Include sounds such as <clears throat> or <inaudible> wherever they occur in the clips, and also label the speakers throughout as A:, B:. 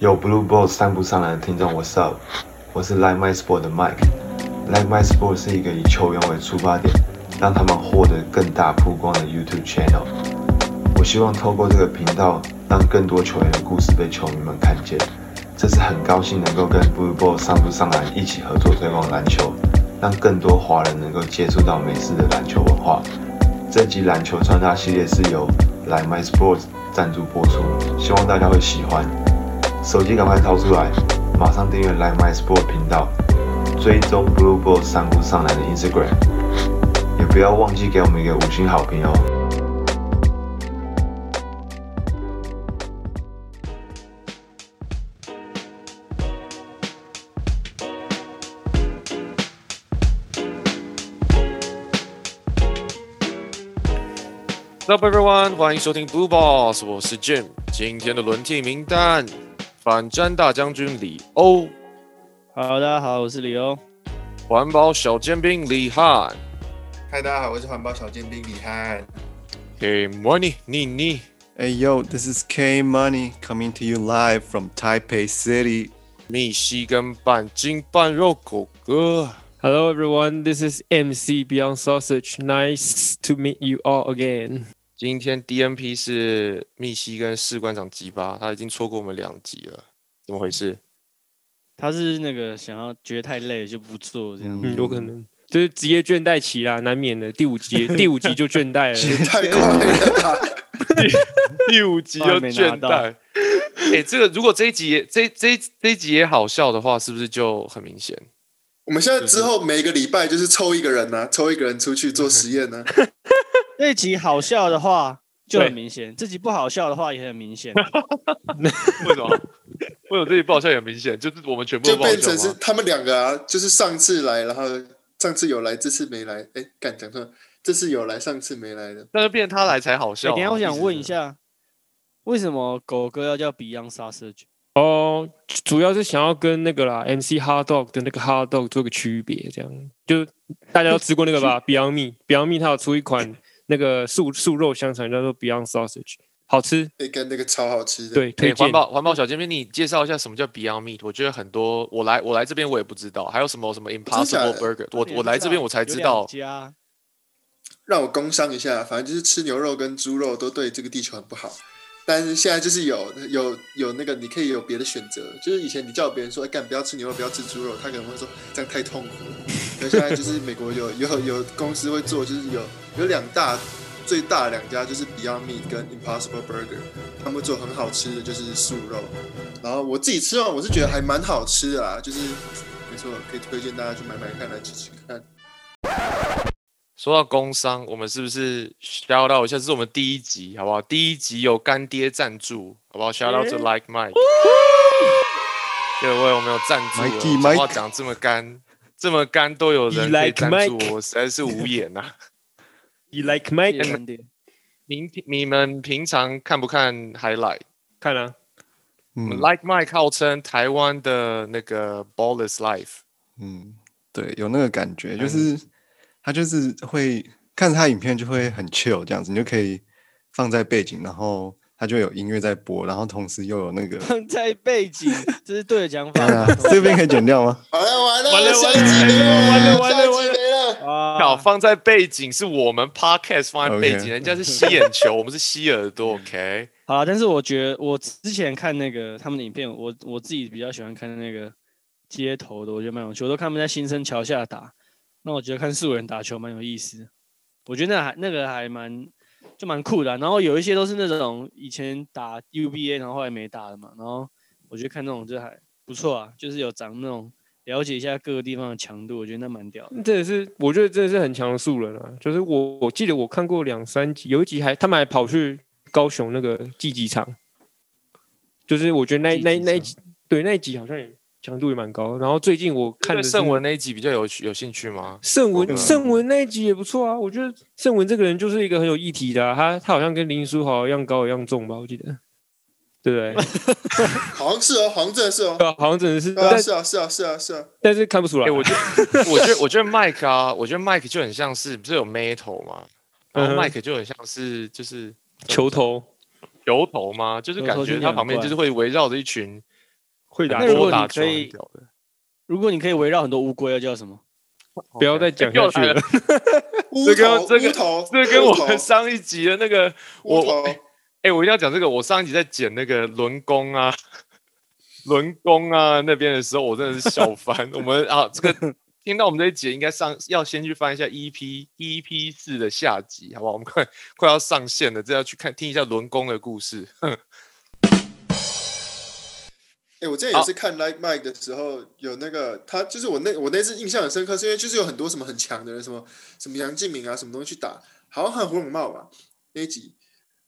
A: 有 Blue Ball 散步上来的听众，What's up？我是 Like My Sport 的 Mike。Like My Sport 是一个以球员为出发点，让他们获得更大曝光的 YouTube channel。我希望透过这个频道，让更多球员的故事被球迷们看见。这次很高兴能够跟 Blue Ball 散步上来一起合作推广篮球，让更多华人能够接触到美式的篮球文化。这集篮球穿搭系列是由 Like My Sports 赞助播出，希望大家会喜欢。手机赶快掏出来，马上订阅 Like My Sport 频道，追踪 Blue Ball 散步上来的 Instagram，也不要忘记给我们一个五星好评哦。
B: Hello everyone，欢迎收听 Blue Balls，我是 Jim。今天的轮替名单：反战大将军李欧，
C: 好，大家好，我是李欧。
B: 环保小尖兵李汉，
D: 嗨，大家好，我是环保小尖兵李汉。
B: Hey Money 妮妮，
E: Hey yo, this is K Money coming to you live from Taipei City.
B: 密西根半斤半肉狗哥，
C: Hello everyone, this is MC Beyond Sausage. Nice to meet you all again.
B: 今天 DNP 是密西跟士官长吉巴，他已经错过我们两集了，怎么回事？
C: 他是那个想要觉得太累就不做这样。有可能就是职业倦怠期啦，难免的。第五集，<laughs> 第五集就倦怠了。
D: 太快了，<laughs>
B: 第五集就倦怠。哎、这个如果这一集也这这这一集也好笑的话，是不是就很明显？
D: 我们现在之后每个礼拜就是抽一个人呢、抽一个人出去做实验呢、<laughs>
C: 这集好笑的话就很明显，这集不好笑的话也很明显。<laughs>
B: 为什么？为什么这集不好笑也很明显？就是我们全部
D: 就
B: 都不好
D: 变成？是他们两个啊，就是上次来，然后上次有来，这次没来。哎，敢讲错了，这次有来，上次没来的。
B: 那就变成他来才好
C: 欸
B: 笑、啊。
C: 等下我想问一下，为什么狗哥要叫 Beyond Sausage？
F: 哦，主要是想要跟那个啦，MC Hard Dog 的那个 Hard Dog 做个区别，这样就大家都吃过那个吧，<laughs> Beyond Meat，Beyond Meat 它有出一款那个素素肉香肠叫做 Beyond Sausage，好吃，
D: 那，跟那个超好吃的。，
F: 对，可
B: 以环。保环保小尖兵，你介绍一下什么叫 Beyond Meat？我觉得很多我来我来这边我也不知道，还有什么什么 Impossible Burger，我我来这边我才知道。
D: 让我工商一下，反正就是吃牛肉跟猪肉都对这个地球很不好。但是现在就是有有有那个，你可以有别的选择。就是以前你叫别人说，哎，干不要吃牛肉，不要吃猪肉，他可能会说这样太痛苦了。那现在就是美国有有有公司会做，就是有有两大最大两家就是 Beyond Meat 跟 Impossible Burger，他们做很好吃的就是素肉。然后我自己吃完，我是觉得还蛮好吃的啦，就是没错，可以推荐大家去买买看，来吃吃看。
B: 说到工商，我们是不是 shout out 一下？这是我们第一集，好不好？第一集有干爹赞助，好不好？shout out to Like Mike，各位我们有赞助话讲这么干，这么干都有人可以赞助？我，实在是无言呐、<laughs>
F: You like Mike？
C: 干爹
B: 您你们平常看不看 highlight？
F: 看啊，
E: 嗯
B: Like Mike 号称台湾的那个 Ballers Life，
E: 嗯，对，有那个感觉，就是他就是会看他影片就会很 chill 这样子，你就可以放在背景，然后他就有音乐在播，然后同时又有那个，
C: 放在背景，这是对的讲法
E: 啊，这边可以剪掉吗？
D: 好了完了
F: 完了
D: 下一集没了，
F: 完了完了完了。
B: 好
C: 啊，
B: 放在背景是我们 Podcast 放在背景人家是吸眼球，我们是吸耳朵，OK？<laughs>
C: 好啦，但是我觉得我之前看那个他们的影片，我我自己比较喜欢看那个街头的，我觉得蛮有趣。我都看他们在新生桥下打，那我觉得看素人打球蛮有意思。我觉得那还那个还蛮就蛮酷的啊、然后有一些都是那种以前打 UBA，然后后来没打的嘛。然后我觉得看那种就还不错啊，就是有长那种了解一下各个地方的强度，我觉得那蛮屌的。
F: 这也是我觉得这是很强的素人啊。就是我我记得我看过两三集，有一集还他们还跑去高雄那个竞技场，就是我觉得那那那一集对那一集好像也强度也蛮高。然后最近我看的是
B: 圣文那一集比较有有兴趣吗？
F: 圣文
E: 嗯
F: 圣文那一集也不错啊，我觉得圣文这个人就是一个很有议题的、啊，他他好像跟林书豪一样高一样重吧，我记得，对不对？<laughs>
D: 好像是哦，好像真的是哦。
F: 对啊，好像真的是，
D: 对啊，
F: 但
D: 是啊，是啊，是啊，是啊。
F: 但是看不出来。
B: 哎、我觉得，我觉得，我觉得 Mike 啊，我觉得 Mike 就很像是不是有 metal 嘛，然后 Mike 就很像是就是
F: 球头，
B: 球头吗？就是感觉他旁边就是会围绕着一群
F: 会打
C: 那如果
B: 多打
C: 可以
B: 很屌的。
C: 如果你可以围绕很多乌龟，要叫什么？
F: 不要再讲下去了。
D: 乌
B: 这个
D: 头，
B: 这个
D: 乌头，
B: 这跟我们上一集的那个我哎、我一定要讲这个。我上一集在剪那个轮工啊、轮工啊那边的时候，我真的是笑翻。我们啊，这个 <laughs> 听到我们这一集，应该上要先去翻一下 EP EP 四的下集，好不好？我们快快要上线了，这要去看听一下轮工的故事。
D: 哎、我之前也是看 Like Mike 的时候，有那个他就是我那我那次印象很深刻，是因为就是有很多什么很强的人，什么什么杨敬敏啊，什么东西去打，好像还有胡永茂吧那一集，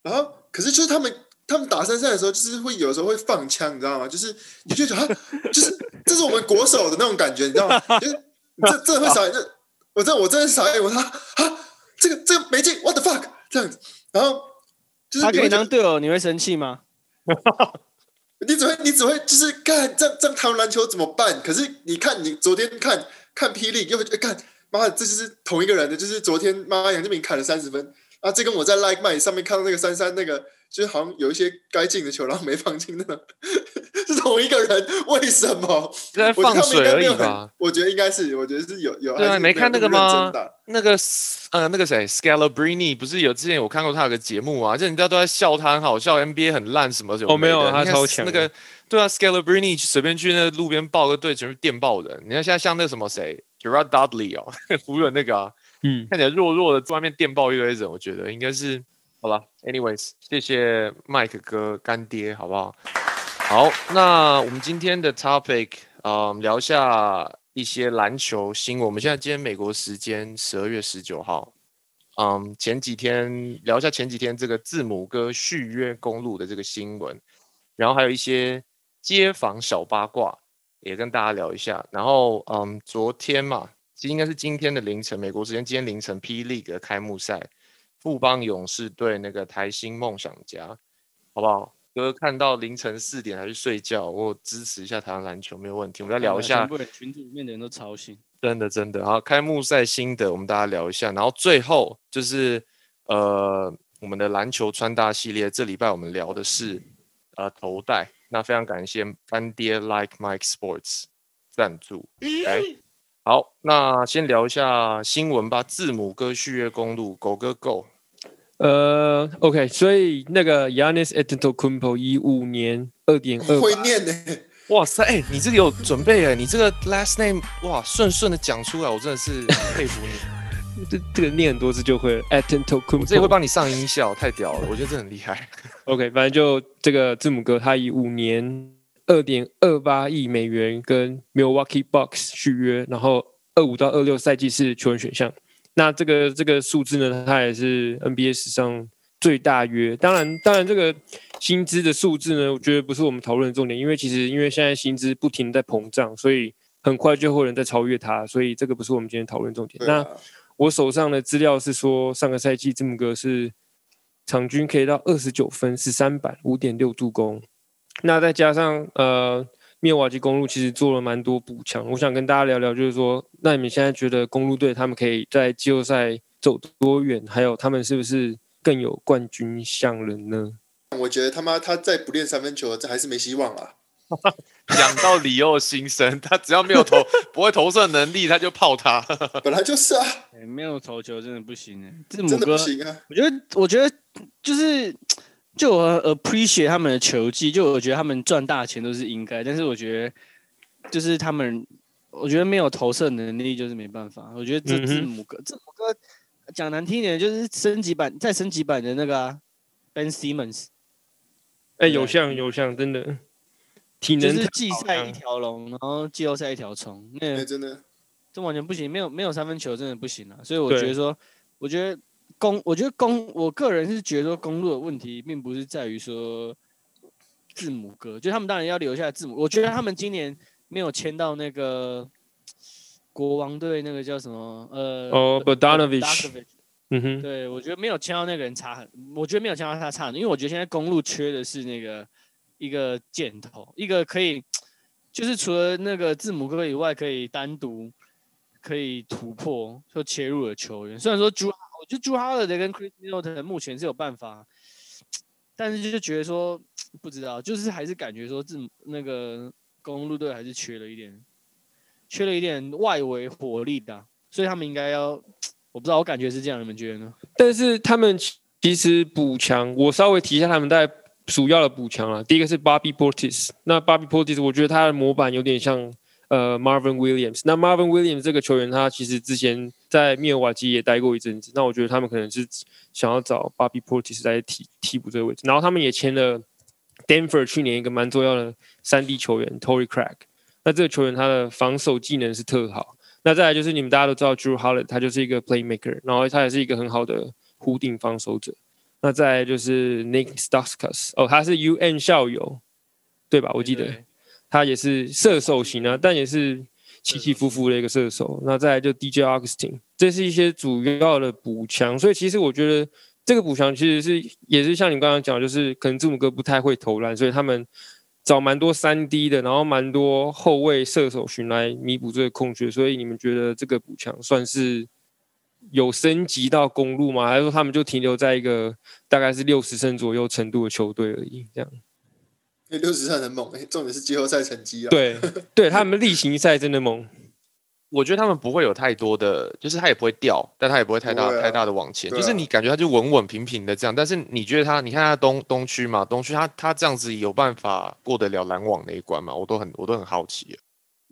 D: 然后可是就是他们他们打三赛的时候，就是会有时候会放枪，你知道吗？就是你就觉得啊，就是这是我们国手的那种感觉，你知道吗？就是这这真的会傻眼，就我真的我真的是傻眼，我说啊，这个这个没进，what the fuck 这样子，然后就是
C: 他可以当队友，你会生气吗？<laughs>
D: 你只会你只会就是干这这样台湾篮球怎么办？可是你看你昨天看看霹雳，又会觉得干妈的这就是同一个人的，就是昨天妈杨建明砍了三十分啊，这跟我在 Like My 上面看到那个三三那个，就是好像有一些该进的球然后没放进那种，<laughs> 是同一个人，为什么？
B: 在放水而已吧？？
D: 我觉得应该是，我觉得是有有。
B: 对啊，没看那个吗？那个呃，那个谁，Scalabrini 不是有之前有看过他有个节目啊，就人家都在笑他很好笑，NBA 很烂什么什么
F: 哦没有他超强
B: 那个对啊，Scalabrini 随便去那路边报个队，全是电报人。你看现在像那个什么谁，Gerard Dudley 哦，<laughs> 湖人那个啊，
F: 嗯，
B: 看起来弱弱的，在外面电报一堆人，我觉得应该是好了。Anyways，谢谢麦克哥干爹，好不好？好，那我们今天的 topic，嗯，聊一下一些篮球新闻。我们现在今天美国时间十二月十九号，嗯，前几天聊一下前几天这个字母哥续约公路的这个新闻，然后还有一些街坊小八卦也跟大家聊一下。然后，嗯，昨天嘛，其实应该是今天的凌晨，美国时间今天凌晨，P League 开幕赛，富邦勇士对那个台新梦想家，好不好？哥看到凌晨四点还去睡觉，我支持一下台湾篮球没有问题。我们再聊一下
C: 群组里面的人都吵醒。
B: 真的真的，好，开幕赛心得我们大家聊一下，然后最后就是呃我们的篮球穿搭系列，这礼拜我们聊的是呃头戴，那非常感谢干爹 Like Mike Sports 赞助，来，好，那先聊一下新闻吧，字母哥续约公路，狗哥 Go，
F: 呃，OK，所以那个 Yanis Antetokounmpo 以五年二点二
D: 会念呢、
B: 哇塞，哎、你这个有准备哎，你这个 last name 哇顺顺的讲出来，我真的是佩服你。<laughs> <laughs>
F: 这这个念很多次就会了
B: 我这也会
F: Antetokounmpo。
B: 帮你上音效，太屌了，我觉得这很厉害。
F: OK，反正就这个字母哥，他以五年二点二八亿美元跟 Milwaukee Bucks 续约，然后二五到二六赛季是球员选项。那这个这个数字呢，它也是 NBA 史上最大约。当然，当然这个薪资的数字呢，我觉得不是我们讨论的重点，因为其实因为现在薪资不停在膨胀，所以很快就会有人在超越它，所以这个不是我们今天讨论重点。那我手上的资料是说，上个赛季字母哥是场均可以到二十九分、十三板、五点六助攻。那再加上呃，灭瓦基公路其实做了蛮多补强。我想跟大家聊聊，就是说，那你们现在觉得公路队他们可以在季后赛走多远？还有他们是不是更有冠军相人呢？
D: 我觉得他妈他再不练三分球，这还是没希望啊。<laughs>
B: 讲到里奥心声，他只要没有投不会投射能力，他就泡他。<laughs>
D: 本来就是啊，
C: 哎、没有投球真的不行哎、字母
D: 真的
C: 哥
D: 不行啊。
C: 我觉得，我觉得就是，就我 appreciate 他们的球技，就我觉得他们赚大钱都是应该，但是我觉得就是他们，我觉得没有投射能力就是没办法。我觉得这字母哥，字母哥讲难听一点，就是升级版再升级版的那个、啊、Ben Simmons，
F: 哎、
C: 对
F: 有像有像，真的。体
C: 就是
F: 能太好了
C: 季赛一条龙，然后季后赛一条虫，那
D: 哎，真的，
C: 这完全不行，没有没有三分球真的不行啊。所以我觉得说，我觉得公，我觉得公，我个人是觉得说公路的问题，并不是在于说字母哥，就他们当然要留下字母。我觉得他们今年没有签到那个国王队那个叫什么呃
F: 哦 Bogdanovic 嗯哼，
C: 对，我觉得没有签到那个人差很，我觉得没有签到他差很多，因为我觉得现在公路缺的是那个一个箭头，一个可以，就是除了那个字母哥以外，可以单独可以突破就切入的球员。虽然说朱，我觉得朱哈尔的跟 Chris Middleton 目前是有办法，但是就觉得说不知道，就是还是感觉说这那个公路队还是缺了一点，缺了一点外围火力的、所以他们应该要，我不知道，我感觉是这样，你们觉得呢？
F: 但是他们其实补强，我稍微提一下他们在主要的补强啊。第一个是 Bobby Portis，那 Bobby Portis 我觉得他的模板有点像呃 Marvin Williams。那 Marvin Williams 这个球员，他其实之前在密尔瓦基也待过一阵子。那我觉得他们可能是想要找 Bobby Portis 来替替补这个位置。然后他们也签了 Denver 去年一个蛮重要的三 D 球员 Tory Craig。那这个球员他的防守技能是特好。那再来就是你们大家都知道 Drew Holiday，他就是一个 playmaker，然后他也是一个很好的弧顶防守者。那再来就是 Nick Stauskas，哦，他是 UN 校友，对吧？我记得他也是射手型啊，但也是起起伏伏的一个射手。那再来就 DJ Augustine，这是一些主要的补强。所以其实我觉得这个补强其实是也是像你刚刚讲，就是可能字母哥不太会投篮，所以他们找蛮多三 D 的，然后蛮多后卫射手群来弥补这个空缺。所以你们觉得这个补强算是？有升级到公路吗？还是说他们就停留在一个大概是六十胜左右程度的球队而已？这样？
D: 因为六十胜很猛，哎，重点是季后赛成绩啊。，
F: 对，对他们例行赛真的猛。<laughs>
B: 我觉得他们不会有太多的，就是他也不会掉，但他也不会太大、太大的往前，
D: 啊
B: 就是你感觉他就稳稳平平的这样。但是你觉得他，你看他东东区嘛，东区他他这样子有办法过得了篮网那一关嘛？我都很我都很好奇。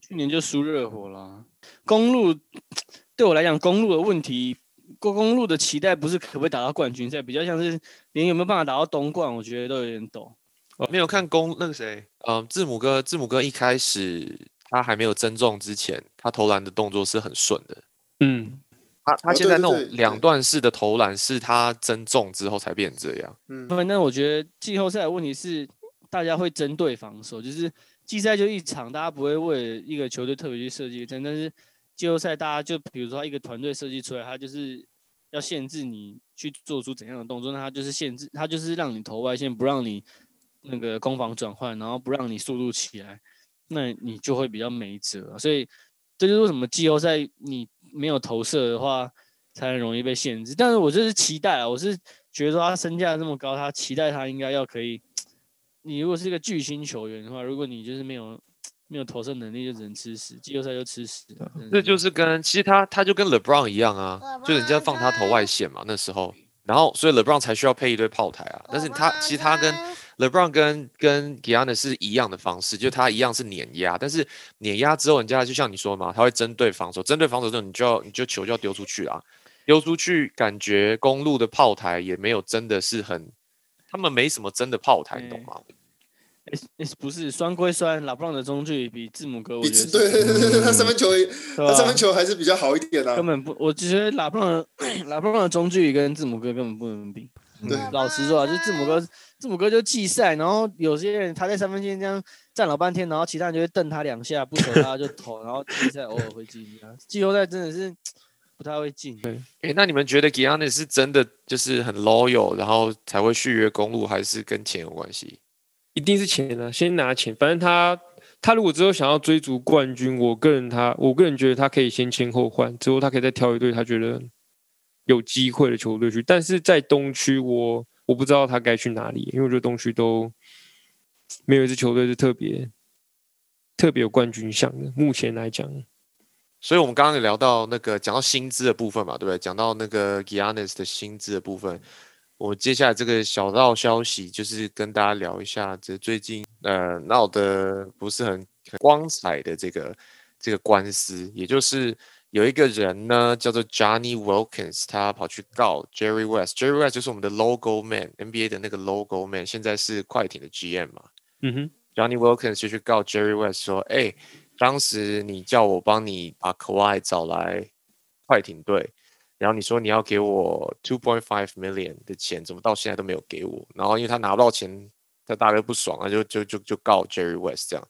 C: 去年就输热火了。公路对我来讲，公路的问题，公公路的期待不是可不可以打到冠军赛，比较像是连有没有办法打到东冠，我觉得都有点陡。
B: 没有看公那个谁，嗯，字母哥，字母哥一开始他还没有增重之前，他投篮的动作是很顺的。
F: 嗯，
B: 他他
D: 哦
B: 现在那种两段式的投篮是他增重之后才变这样。
D: 嗯，
C: 反正我觉得季后赛的问题是，大家会针对防守，就是季赛就一场，大家不会为了一个球队特别去设计一个阵，但是季后赛大家就比如说一个团队设计出来，他就是要限制你去做出怎样的动作，那他就是限制，他就是让你投外线，不让你那个攻防转换，然后不让你速度起来，那你就会比较没辙啊。所以这就是为什么季后赛你没有投射的话，才很容易被限制。但是我就是期待啊，我是觉得说他身价这么高，他期待他应该要可以。你如果是一个巨星球员的话，如果你就是没有没有投射能力，就只能吃屎，季后赛就吃屎。
B: 这就是跟其实他他就跟 LeBron 一样啊，就人家放他投外线嘛那时候，然后所以 LeBron 才需要配一堆炮台啊。但是他其实他跟 LeBron 跟跟 Giannis 是一样的方式，就他一样是碾压，但是碾压之后，人家就像你说的嘛，他会针对防守，针对防守之后，你就要你就球就要丢出去啊，丢出去，感觉公路的炮台也没有真的是很，他们没什么真的炮台，你懂
C: 嗯
B: 吗？
C: 诶诶不是酸归酸，拉布朗的中距离比字母哥，我
D: 比
C: 觉得
D: 对对对，他三分球他三分球还是比较好一点啊
C: 根。本不，我觉得拉布朗的拉布朗的中距离跟字母哥根本不能比。
D: 对
C: 老实说啊，就字母哥，字母哥就季赛，然后有些人他在三分线这样站老半天，然后其他人就会瞪他两下，不投他就投，然后季赛偶尔会进啊。季后赛真的是 <laughs> 不太会进。
B: 对诶，那你们觉得 Giannis 是真的就是很 loyal，然后才会续约公路，还是跟钱有关系？
F: 一定是钱啊，先拿钱。反正他他如果之后想要追逐冠军，我个人他我个人觉得他可以先签后换，之后他可以再挑一队他觉得有机会的球队去。但是在东区我我不知道他该去哪里，因为我觉得东区都没有一支球队是特别特别有冠军相的。目前来讲，
B: 所以我们刚刚也聊到那个讲到薪资的部分嘛，对不对？讲到那个 Giannis 的薪资的部分，我接下来这个小道消息就是跟大家聊一下，这最近呃闹得不是很光彩的这个这个官司，也就是有一个人呢叫做 Johnny Wilkins，他跑去告 Jerry West，Jerry West 就是我们的 Logo Man，NBA 的那个 Logo Man，现在是快艇的 GM 嘛。
F: 嗯哼
B: ，Johnny Wilkins 就去告 Jerry West 说：“哎、当时你叫我帮你把 Kawhi 找来快艇队，然后你说你要给我 two point five million 的钱，怎么到现在都没有给我？然后因为他拿不到钱，他大概不爽啊，就就就就告 Jerry West 这样。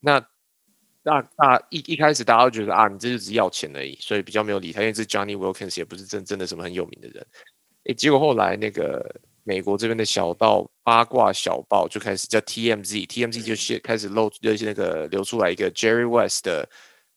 B: 那大大一一开始大家都觉得啊，你这就只是要钱而已，所以比较没有理他，因为这 Johnny Wilkins 也不是真真的什么很有名的人。诶，结果后来那个美国这边的小道八卦小报就开始叫 TMZ，TMZ 就写开始露就是那个流出来一个 Jerry West 的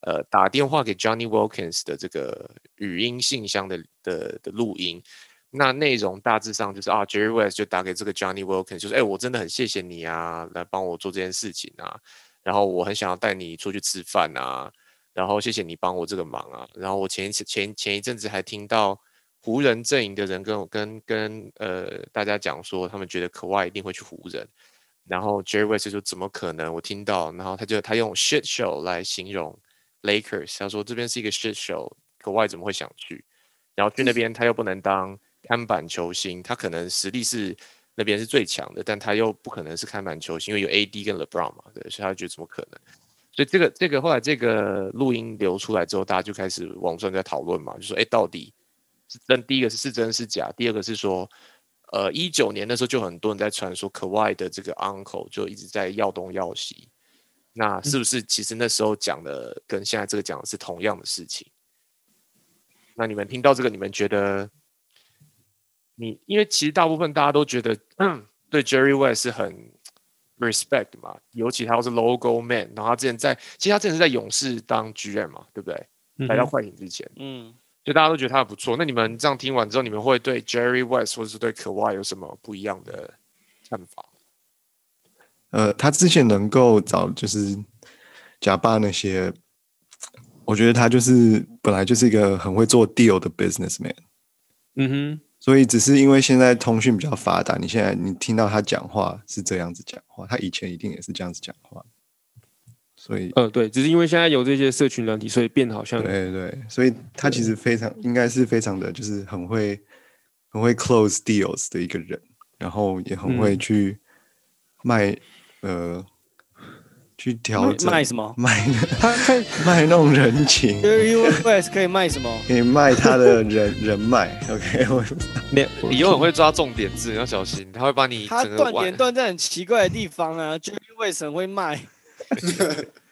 B: 呃打电话给 Johnny Wilkins 的这个语音信箱的的的录音。那内容大致上就是啊，Jerry West 就打给这个 Johnny Wilkins，就是哎、我真的很谢谢你啊，来帮我做这件事情啊。然后我很想要带你出去吃饭啊，然后谢谢你帮我这个忙啊。然后我前一次前前一阵子还听到湖人阵营的人跟我跟跟呃大家讲说，他们觉得可外一定会去湖人。然后 Jerry West 就说怎么可能？我听到，然后他就他用 shit show 来形容 Lakers，他说这边是一个 shit show，可外怎么会想去？然后去那边他又不能当看板球星，他可能实力是那边是最强的，但他又不可能是开满球星，因为有 AD 跟 LeBron 嘛，对，所以他觉得怎么可能？所以这个这个后来这个录音流出来之后，大家就开始网上在讨论嘛，就说哎，到底是真？第一个是是真是假？第二个是说，呃，一九年的时候就很多人在传说可外的这个 uncle 就一直在要东要西，那是不是其实那时候讲的跟现在这个讲的是同样的事情？那你们听到这个，你们觉得你因为其实大部分大家都觉得 <clears throat> 对 Jerry West 是很 respect 嘛，尤其他又是 logo man，然后他之前在其实他之前是在勇士当 GM 嘛，对不对？来到快艇之前，
C: 嗯，
B: 就大家都觉得他很不错。那你们这样听完之后，你们会对 Jerry West 或者是对可外有什么不一样的看法？
E: 呃，他之前能够找就是假巴那些，我觉得他就是本来就是一个很会做 deal 的 businessman，
F: 嗯哼，
E: 所以只是因为现在通讯比较发达，你现在你听到他讲话是这样子讲话，他以前一定也是这样子讲话，所以
F: 呃，对，只是因为现在有这些社群软体，所以变得好像
E: 对对，所以他其实非常应该是非常的就是很会很会 close deals 的一个人，然后也很会
F: 嗯。
E: 去卖、呃去调整
C: 卖什么 <laughs>
E: 卖
F: 他卖 <laughs>
E: 卖弄人情 <laughs>
C: West 可以卖什么？
E: 可以卖他的人人脉。OK，我
F: 你
B: 你又很会抓重点字，你要小心，他会把你
C: 他断点。断在很奇怪的地方啊 West 很会卖，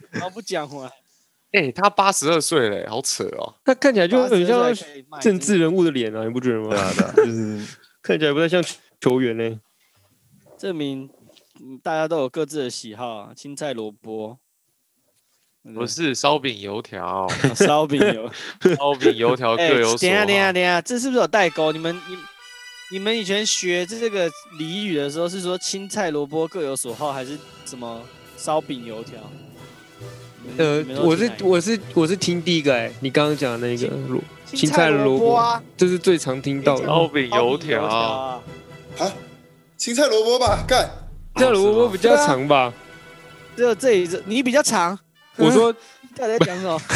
C: 然后不讲话，
B: 哎、他八十二岁嘞，好扯哦。
F: 他看起来就很像
C: 82岁还可以卖
F: 政治人物的脸啊，你不觉得吗？
E: 对啊对啊，就是
F: 看起来不太像球员呢。
C: 证明嗯大家都有各自的喜好啊，青菜萝卜，对
B: 不是烧饼油条，
C: 烧饼油。
B: 烧饼油条 <laughs> 各
C: 哎，
B: 有所
C: 等一下等一下。等下，这是不是有代沟？你们你你们以前学这个俚语的时候是说青菜萝卜各有所好，还是什么烧饼油条？
F: 呃我是我是我是听第一个哎，你刚刚讲的那个萝
C: 青
F: 青菜萝卜，
C: 啊，
F: 这是最常听到的。
B: 烧饼油条，
C: 啊，
D: 啊，青菜萝卜吧，干，
F: 青菜萝卜比较长吧？
C: 只有这一次你比较长。
F: 我说 <laughs>
C: 到底在讲什么？<laughs>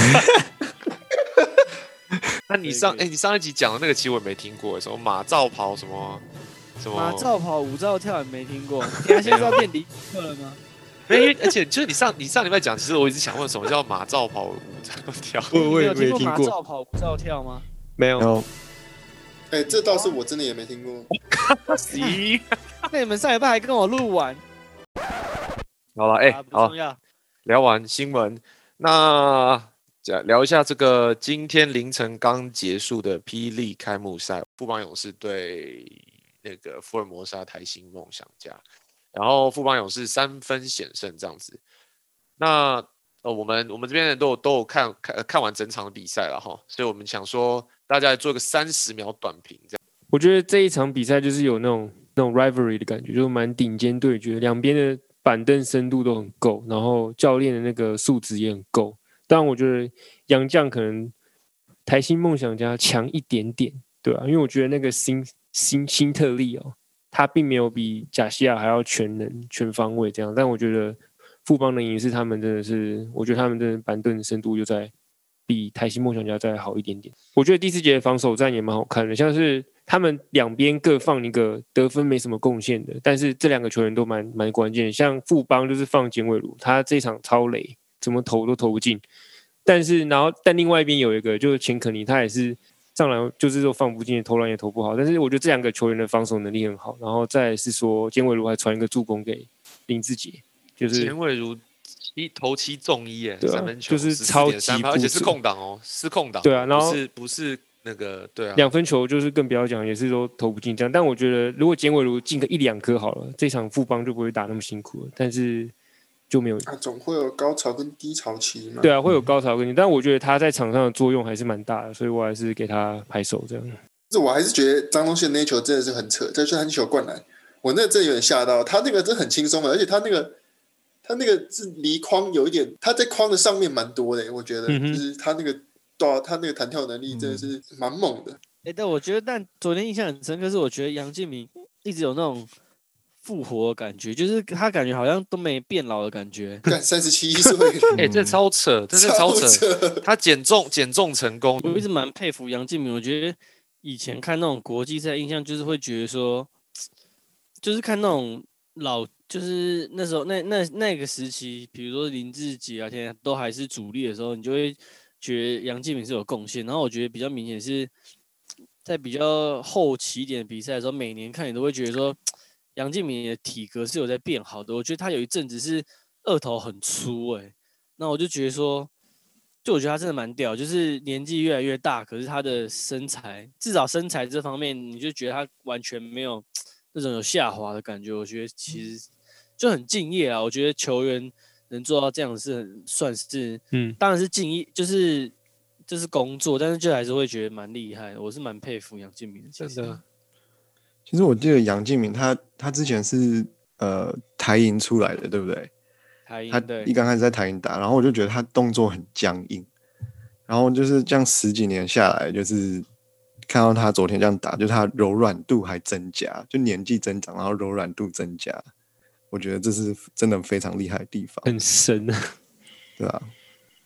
B: 那你上哎、你上一集讲的那个其实我也没听过，什么马照跑什么什么
C: 马照跑，舞照跳，也没听过？<laughs> 你看现在是要变迪克了吗？
B: 没因为而且就是你上你上礼拜讲，其实我一直想问什么叫马照跑舞照跳。
F: 我我也
C: 你有听过
F: 没听过，
C: 马照跑，舞照跳吗？
F: 没有
D: 哎、这倒是我真的也没听过。<laughs>
B: 咦，<laughs>
C: 那你们上礼拜还跟我录完，
B: 好了，哎、好。聊完新闻，那讲聊一下这个今天凌晨刚结束的霹雳开幕赛，富邦勇士对那个福尔摩沙台新梦想家，然后富邦勇士三分险胜这样子。那呃，我们我们这边人都有都有看看看完整场的比赛了哈，所以我们想说大家来做个三十秒短评这样。
F: 我觉得这一场比赛就是有那种那种 rivalry 的感觉，就蛮顶尖对决，两边的板凳深度都很够，然后教练的那个素质也很够。但，我觉得杨将可能台新梦想家强一点点，对啊，因为我觉得那个新新新特利哦，他并没有比贾西亚还要全能全方位这样，但我觉得富邦的赢是他们真的是，我觉得他们的板凳深度就在比台新梦想家再好一点点。我觉得第四节的防守战也蛮好看的，像是他们两边各放一个得分没什么贡献的，但是这两个球员都蛮蛮关键。像富邦就是放简伟儒，他这场超雷，怎么投都投不进。但是然后但另外一边有一个就是钱可尼，他也是上篮就是说放不进，投篮也投不好。但是我觉得这两个球员的防守能力很好。然后再是说简伟儒还传一个助攻给林志杰，就是
B: 一投七中一耶，
F: 啊
B: 三分球
F: 就是超级
B: 而且是空档哦，是空档哦，
F: 对啊然后
B: 不是不是那个对啊，
F: 两分球就是更不要讲，也是说投不进这样。但我觉得如果简伟如进个一两颗好了，这场富邦就不会打那么辛苦了。但是就没有
D: 啊，总会有高潮跟低潮期嘛。
F: 对啊，会有高潮跟你，但我觉得他在场上的作用还是蛮大的，所以我还是给他拍手这样。
D: 是我还是觉得张东宪那一球真的是很扯，这就是他那球灌篮，我那真的有点吓到。他那个真的很轻松的，而且他那个他那个是离框有一点，他在框的上面蛮多的，我觉得，
F: 嗯
D: 就是他那个对啊，他那个弹跳能力真的是蛮猛的。
C: 哎、但我觉得，但昨天印象很深刻，是我觉得杨敬敏一直有那种复活的感觉，就是他感觉好像都没变老的感觉。
D: 干三十七岁，
B: 哎、<laughs> 这超扯，这是超扯。
D: 扯，
B: 他减重减重成功，
C: 我一直蛮佩服杨敬敏，我觉得以前看那种国际赛，印象就是会觉得说，就是看那种老，就是那时候那那那个时期，比如说林志杰啊，天都还是主力的时候，你就会觉得杨敬敏是有贡献。然后我觉得比较明显是在比较后期一点的比赛的时候，每年看你都会觉得说，杨敬敏的体格是有在变好的。我觉得他有一阵子是二头很粗诶、那我就觉得说。就我觉得他真的蛮屌，就是年纪越来越大，可是他的身材，至少身材这方面，你就觉得他完全没有那种有下滑的感觉。我觉得其实就很敬业啊。我觉得球员能做到这样是很算是，
F: 嗯，
C: 当然是敬业，就是就是工作，但是就还是会觉得蛮厉害的。我是蛮佩服杨敬明的，
B: 真的。
E: 其实我记得杨敬明他他之前是呃台银出来的，对不对？他
C: 台银他
E: 一刚开始在台银打，然后我就觉得他动作很僵硬，然后就是这样十几年下来，就是看到他昨天这样打，就是他柔软度还增加，就年纪增长，然后柔软度增加，我觉得这是真的非常厉害的地方，
F: 很深啊。
E: 对啊、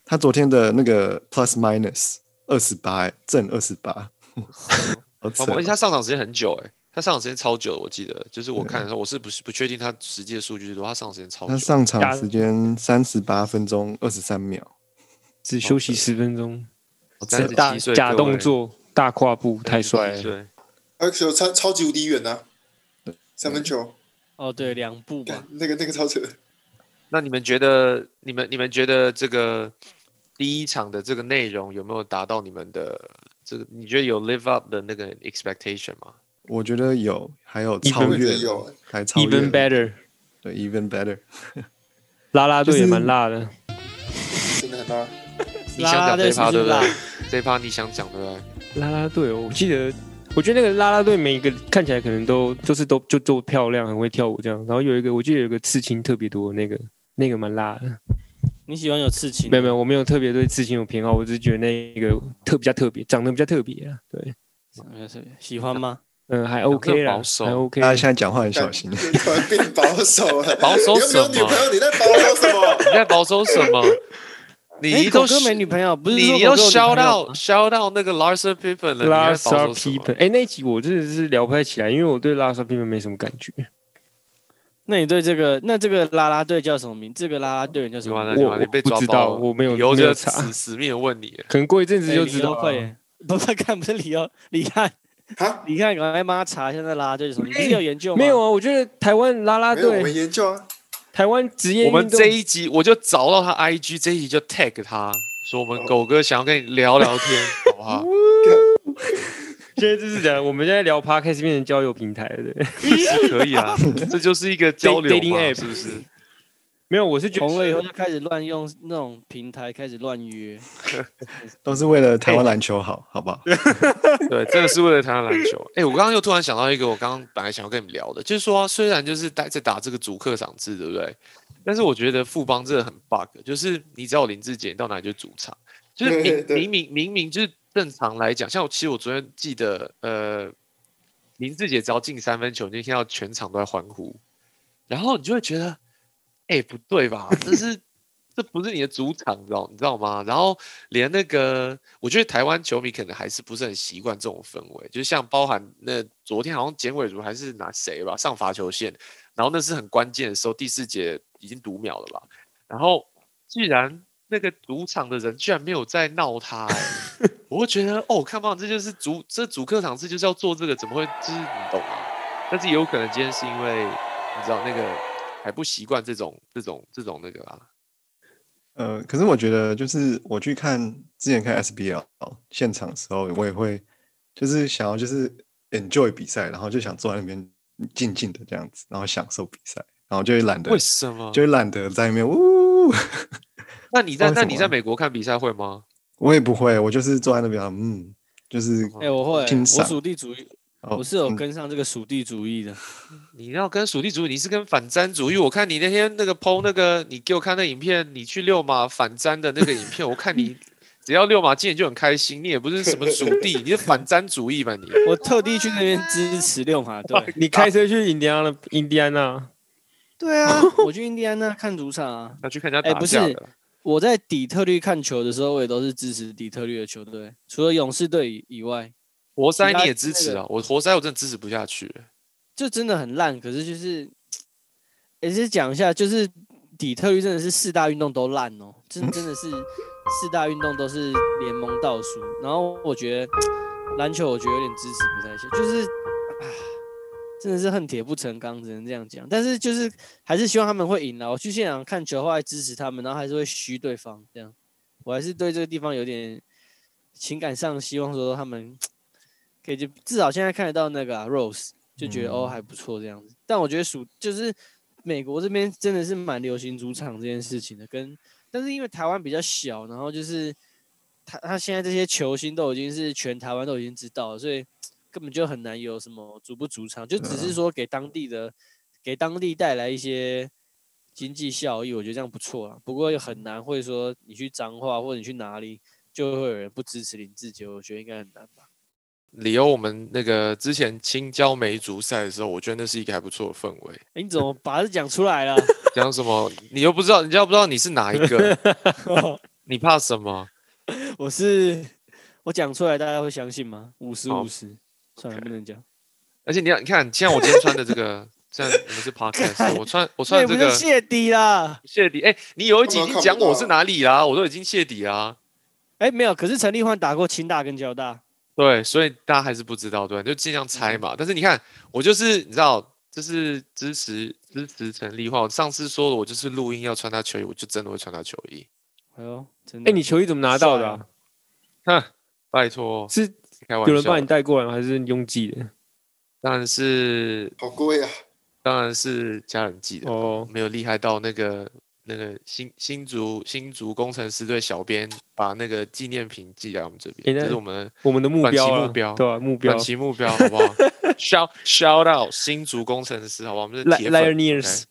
E: 他昨天的那个 plus minus 二十八，正二十八，<laughs>
B: 而且他
E: 哦
B: 上场时间很久哎、他上场时间超久，我记得，就是我看的时候，我是不是不确定他实际的数据是多少，他上场时间超久。
E: 他上场时间三十八分钟二十三秒，
F: 只休息十分钟，假动作、大跨步，太帅了。
B: 对，
D: 而且有超超级无敌远呐，三分球，
C: 哦对两部吧，
D: 那个那个超扯。<laughs>
B: 那你们觉得，你们你们觉得这个第一场的这个内容有没有达到你们的这个？你觉得有 live up 的那个 expectation 吗？
E: 我觉得有，还有超越
D: 有，
E: 还超越
F: Even better，
E: 对，even better。<laughs>
F: 拉拉队也蛮辣的。
D: 真的很辣。<laughs>
B: 你想讲这一趴对不对？这一趴你想讲对不对？
F: 啦啦队哦，我记得，我觉得那个啦啦队每一个看起来可能都就是都就都漂亮，很会跳舞这样。然后有一个，我记得有一个刺青特别多，那个那个蛮辣的。
C: 你喜欢有刺青？
F: 没有没有，我没有特别对刺青有偏好，我只是觉得那个特比较特别，长得比较特别啊。对，
C: 没有，喜欢吗？
F: 嗯，还 OK 啦，
B: 保守
F: 还 OK
E: 大。家现在讲话很小心。
D: 干 <laughs> 突然变保守了，
B: 保守
D: 你又没有女朋友，你在保守什么？<laughs>
B: 你在保守什么？
C: 哎，
B: 你都
C: 狗哥没女朋友，不是
B: 你你都
C: 说狗哥有女
B: 消
C: 朋友
B: 到
C: 吗
B: 消到那个 Larsa Pippen 了，你
F: 拉
B: 还保
F: 萨
B: 守什么
F: Pippen，哎，那一集我真的是聊不太起来，因为我对拉萨 Pippen 没什么感觉。
C: 那你对这个那这个啦啦队叫什么名？这个啦啦队员叫什么
F: 我
B: 你被
F: 我不知。道我没有
B: 以后就
F: 没有查
B: 死死命地问你。
F: 可能过一阵子
C: 哎
F: 就知道了。<laughs>
C: 不是看不是李欧，李汉，
D: 哈，
C: 李汉，赶快帮他查一下那啦啦队是什么？你有研究吗？
F: 没有啊，我觉得台湾啦啦
D: 没有，我们，研究啊。
F: 台湾职业
B: 我们这一集我就找到他 IG，这一集就 tag 他说我们狗哥想要跟你聊聊天，<laughs> 好不好？
F: 现在就是讲，我们现在聊 podcast 变成交友平台了，对。
B: 是可以啊，<laughs> 这就是一个交流
F: ，app
B: 是不是？
F: 没有，我是觉
C: 红了以后就开始乱用那种平台，开始乱约。<laughs>
E: 都是为了台湾篮球好，好不好？<laughs>
B: 对，真的是为了台湾篮球。哎、我刚刚又突然想到一个，我刚刚本来想要跟你们聊的，就是说，虽然就是在在打这个主客场制，对不对？但是我觉得富邦真的很 bug，就是你只要有林志杰，到哪里就主场，就是明明明明就是正常来讲，像我其实我昨天记得，呃，林志杰只要进三分球，你就听到全场都在欢呼，然后你就会觉得，哎、不对吧？这是这不是你的主场，你知道你知道吗？然后连那个，我觉得台湾球迷可能还是不是很习惯这种氛围，就像包含那昨天好像简伟如还是拿谁吧上罚球线，然后那是很关键的时候，第四节已经读秒了吧，然后居然那个主场的人居然没有在闹他、欸，我会觉得哦，看不到这就是主这主客场制就是要做这个，怎么会就是你懂吗？但是有可能今天是因为你知道那个还不习惯这种这种这种那个啊，
E: 呃，可是我觉得就是我去看之前看 SBL 现场的时候，我也会就是想要就是 enjoy 比赛，然后就想坐在那边静静的这样子，然后享受比赛，然后就会懒得
B: 为什么？
E: 就会懒得在那边呜。<laughs>
B: 那你在那你在美国看比赛会吗？
E: 我也不会，我就是坐在那边，嗯，就是
C: 哎、我会，我
E: 欣赏
C: 属地主义，
E: 哦
C: 我是有
E: 嗯
C: 跟上这个属地主义的。<laughs>
B: 你要跟属地主义，你是跟反詹主义。我看你那天那个 PO 那个，你给我看那影片，你去遛马反詹的那个影片，我看你只要遛马进就很开心，你也不是什么属地，你是反詹主义吧你？
C: 我特地去那边支持六马对。
F: 你开车去印第安纳，印第安纳，
C: 对啊，<laughs> 我去印第安纳看主场啊。
B: 要去看人家
C: 哎不是。我在底特律看球的时候，我也都是支持底特律的球队，除了勇士队以以外，
B: 活塞你也支持啊？我活塞我真的支持不下去。
C: 就真的很烂。可是就是，也是讲一下，就是底特律真的是四大运动都烂哦，真真的是四大运动都是联盟倒数。然后我觉得篮球，我觉得有点支持不太下，就是啊，真的是恨铁不成钢，只能这样讲。但是就是还是希望他们会赢啦。我去现场看球，后来支持他们，然后还是会虚对方这样。我还是对这个地方有点情感上希望说他们可以就至少现在看得到那个、啊、Rose，就觉得、哦
E: 嗯
C: 还不错这样子。但我觉得属就是美国这边真的是蛮流行主场这件事情的，跟但是因为台湾比较小，然后就是他他现在这些球星都已经是全台湾都已经知道了，所以 <tsk> 根本就很难有什么主不主场，就只是说给当地的给当地带来一些经济效益，我觉得这样不错啊。不过又很难会说你去彰化或者你去哪里，就会有人不支持林志杰，我觉得应该很难吧。
B: 理由我们那个之前青椒梅竹赛的时候，我觉得那是一个还不错的氛围。
C: 诶你怎么把这讲出来了？<laughs>
B: 讲什么？你又不知道，人家不知道你是哪一个，<laughs> 你怕什么？
C: 我是我讲出来，大家会相信吗？五十五十，算了，不能讲。
B: 而且你看，你看，像我今天穿的这个，<laughs> 这样我们是 podcast，我穿我穿的这个
C: 是谢底啦。
B: 谢底。哎、你有一集已经讲我是哪里啦，我都已经谢底啦。
C: 哎，没有，可是陈立焕打过清大跟交大。
B: 对，所以大家还是不知道，对，就尽量猜嘛。但是你看，我就是你知道，就是支持支持陈立焕。我上次说了，我就是录音要穿他球衣，我就真的会穿他球衣。
C: 哎呦，真的。
F: 哎，你球衣怎么拿到的啊？
B: 哼，拜托，
F: 是。有人帮你带过来吗？还是拥挤的？
B: 当然是
D: 好贵啊！
B: 当然是家人寄的，
F: 哦，
B: 没有厉害到那个那个新新竹新竹工程师队小编把那个纪念品寄来我们这边，这是我们
F: 我们的目
B: 短期
F: 标啊
B: 目标
F: 对啊？目标
B: 短期目标，好不好？<laughs> shout shout out 新竹工程师，好不好？我们是铁粉
F: Lioneers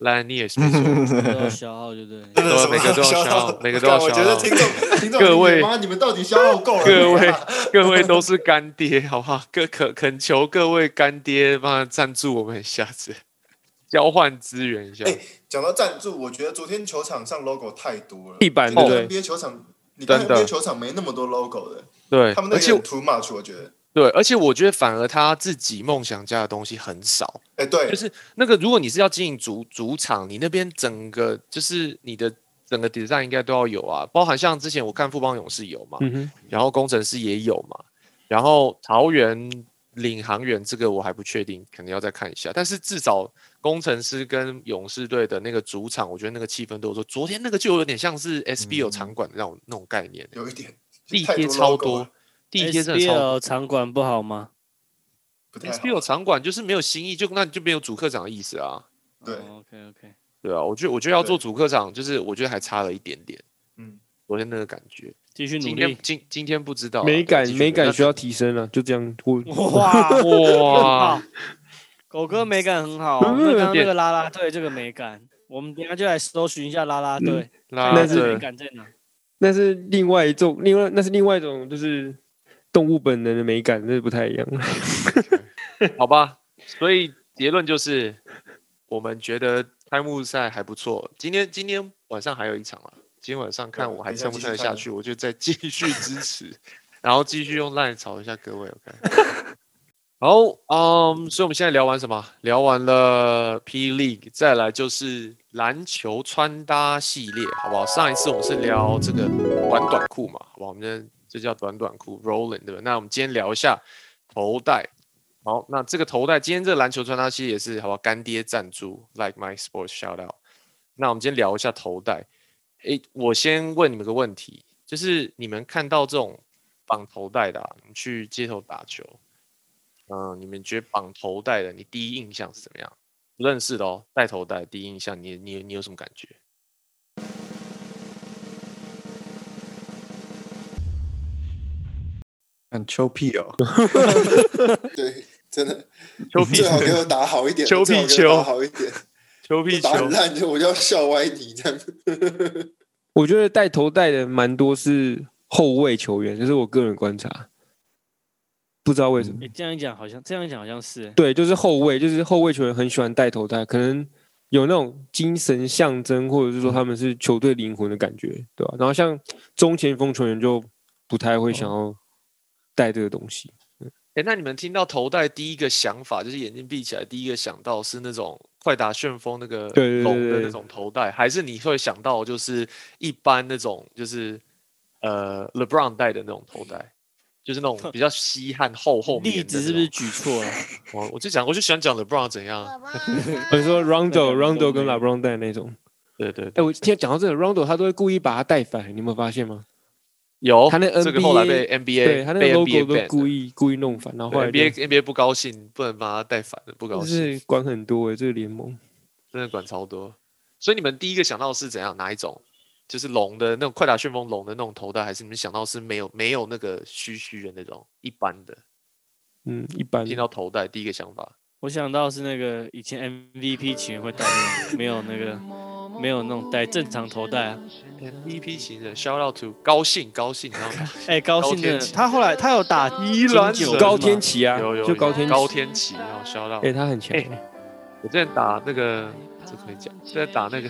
B: Lioneers 没错，
C: 都要消耗，就对 <laughs>
B: 每个都要消耗每个都要
D: 我觉
B: 消耗
D: 得听众听众你们到底消耗够了没
B: 各位
D: 啊？
B: 各位都是干爹，好不好？各恳恳求各位干爹帮他赞助我们一下子，交换资源一下。
D: 哎讲到赞助，我觉得昨天球场上 logo 太多了，
F: 地板对。不对
D: NBA 球场，你看 NBA 球场没那么多 logo 的，
B: 对，而且
D: 他们那个 too much，我觉得。
B: 对，而且我觉得反而他自己梦想家的东西很少。
D: 哎，对，
B: 就是那个，如果你是要经营主主场，你那边整个就是你的整个 design 应该都要有啊，包含像之前我看富邦勇士有嘛，
F: 嗯，
B: 然后工程师也有嘛，然后桃园领航员这个我还不确定，可能要再看一下。但是至少工程师跟勇士队的那个主场，我觉得那个气氛都有说，昨天那个就有点像是 SBO 场馆的那种、那种概念，
D: 有一点
B: 地
D: 太
B: 贴超多，地贴真的超多。
C: SBL 场馆不好吗？
D: 不太
B: SBO 场馆就是没有新意，就那就没有主客场的意思啊。
D: 对
C: ，OK OK。
B: 对啊，我觉得我觉得要做主客场，就是我觉得还差了一点点。
D: 嗯，
B: 昨天那个感觉，
C: 继续努
B: 今天
C: 力。
B: 今今天不知道啊
F: 美感美感需要提升啊，就这样。我
C: 哇 <laughs>
B: 哇，
C: 狗哥美感很好，刚刚那
B: 点
C: 个啦啦队这个美感，我们等下就来搜寻一下拉拉队，
B: 啦
F: 那是
C: 看一下美感在哪？
F: 那是另外一种，另外那是另外一种，就是动物本能的美感，那是不太一样。<laughs>
B: 好吧，所以结论就是，我们觉得开幕赛还不错。今天今天晚上还有一场啊，今天晚上看我还撑不撑得下去，我就再继续支持，<laughs> 然后继续用烂炒一下各位。OK，<laughs> 好，嗯，所以我们现在聊完什么？聊完了 P League，再来就是篮球穿搭系列，好不好？上一次我们是聊这个短短裤嘛，好不好？我们这这叫短短裤 Rolling，对吧？那我们今天聊一下头带。好，那这个头带，今天这个篮球穿搭系列也是好不好？干爹赞助，Like My Sports shout out。那我们今天聊一下头带。诶，我先问你们个问题，就是你们看到这种绑头带的、啊，你去街头打球，嗯、你们觉得绑头带的，你第一印象是怎么样？不认识的哦，戴头带第一印象，你你你有什么感觉？
E: 很臭屁哦，<laughs>
D: 对，真的 <laughs>
B: 丘屁
D: 最好给我打好一点，
B: 丘
D: 最好给我
B: 屁丘
D: 打好一点，
B: 丘屁球，
D: 烂就我就要笑歪你这样。<laughs>
F: 我觉得带头带的蛮多是后卫球员，这是我个人观察，不知道为什么。
C: 诶这样一讲好像这样一讲好像是、欸，
F: 对，就是后卫，就是后卫球员很喜欢带头带，可能有那种精神象征，或者是说他们是球队灵魂的感觉，对吧、然后像中前锋球员就不太会想要带这个东西。
B: 哎，那你们听到头带第一个想法就是眼睛闭起来，第一个想到是那种快打旋风那个龙的那种头带，还是你会想到就是一般那种就是呃 LeBron 戴的那种头带，就是那种比较稀罕厚 <laughs> 厚
C: 例子是不是？举错了？<laughs>
B: 我我就讲，我就喜欢讲 LeBron 怎样，<laughs>
F: 比如说 Rondo Rondo 跟 LeBron 带那种。
B: 对对
F: 哎，我今天讲到这个 Rondo，他都会故意把他带反，你有没有发现吗？
B: 有
F: 他那
B: 这个后来
F: NBA
B: 被 NBA
F: 对他那个
B: 被
F: logo
B: NBA
F: 都故意故意弄反，然后后来
B: NBA NBA 不高兴，不能把他带反了，不高
F: 就
B: 兴，
F: 是管很多哎，这个联盟。
B: 真的管超多。所以你们第一个想到的是怎样？哪一种？就是龙的那种快打旋风龙的那种头带，还是你们想到是没有没有那个须须的那种一般的？
F: 嗯，一般
B: 听到头带第一个想法，
C: 我想到是那个以前 MVP 情员会戴那种，没有那个没有那种戴正常头带啊。
B: MVP 型人 shout out to 高兴高兴，然后 <laughs>
C: 哎、高兴的，
B: 高
C: 他后来他有打
B: 依然神
C: 金九
F: 高天奇啊，
B: 有有有
F: 就高天
B: 高。天启，然后 shout out
F: 哎，。他很强
B: 哎。我之前打那个这可以讲，之前打那个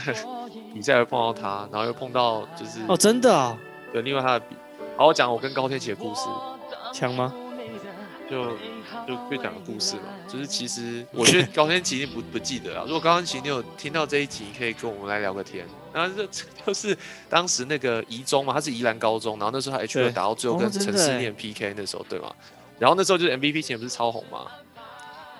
B: 比赛会碰到他，然后又碰到就是
C: 哦，真的啊、
B: 对，另外他的比，好，我讲我跟高天琪的故事，
C: 强吗？
B: 就就就讲个故事嘛，就是其实我觉得高天琪一定不不记得啊。如果高天琪你有听到这一集，可以跟我们来聊个天。然后这这 <laughs> 就是当时那个宜中嘛，他是宜兰高中，然后那时候他 H 二打到最后
C: 哦
B: 跟陈思念 PK 那时候对吗？然后那时候就是 MVP 前不是超红嘛。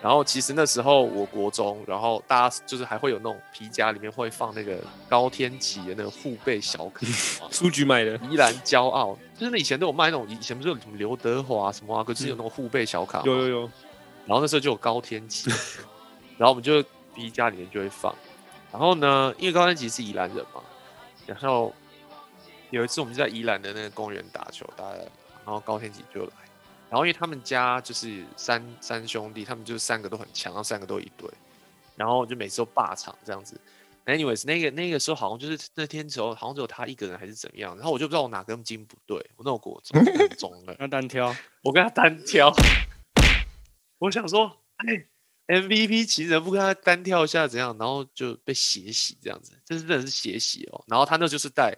B: 然后其实那时候我国中，然后大家就是还会有那种皮夹里面会放那个高天琪的那个护背小卡 <laughs> 嘛，
F: 书局买的，
B: 宜兰骄傲，就是那以前都有卖那种，以前不是有什么刘德华什么啊，可是有那种护背小卡，
F: 有有。有，
B: 然后那时候就有高天琪，<laughs> 然后我们就皮夹里面就会放。然后呢，因为高天琪是宜兰人嘛，然后有一次我们就在宜兰的那个公园打球，打然后高天琪就来，然后因为他们家就是三三兄弟，他们就是三个都很强，然后三个都一对，然后就每次都霸场这样子。anyways，那个那个时候好像就是那天时候好像只有他一个人还是怎么样，然后我就不知道我哪根筋不对，我那种国中很中了，<laughs>
C: 要单挑，
B: 我跟他单挑，<laughs> 我想说，哎，MVP 情人不跟他单挑一下怎样，然后就被血洗这样子，这是真的是血洗哦。然后他那就是戴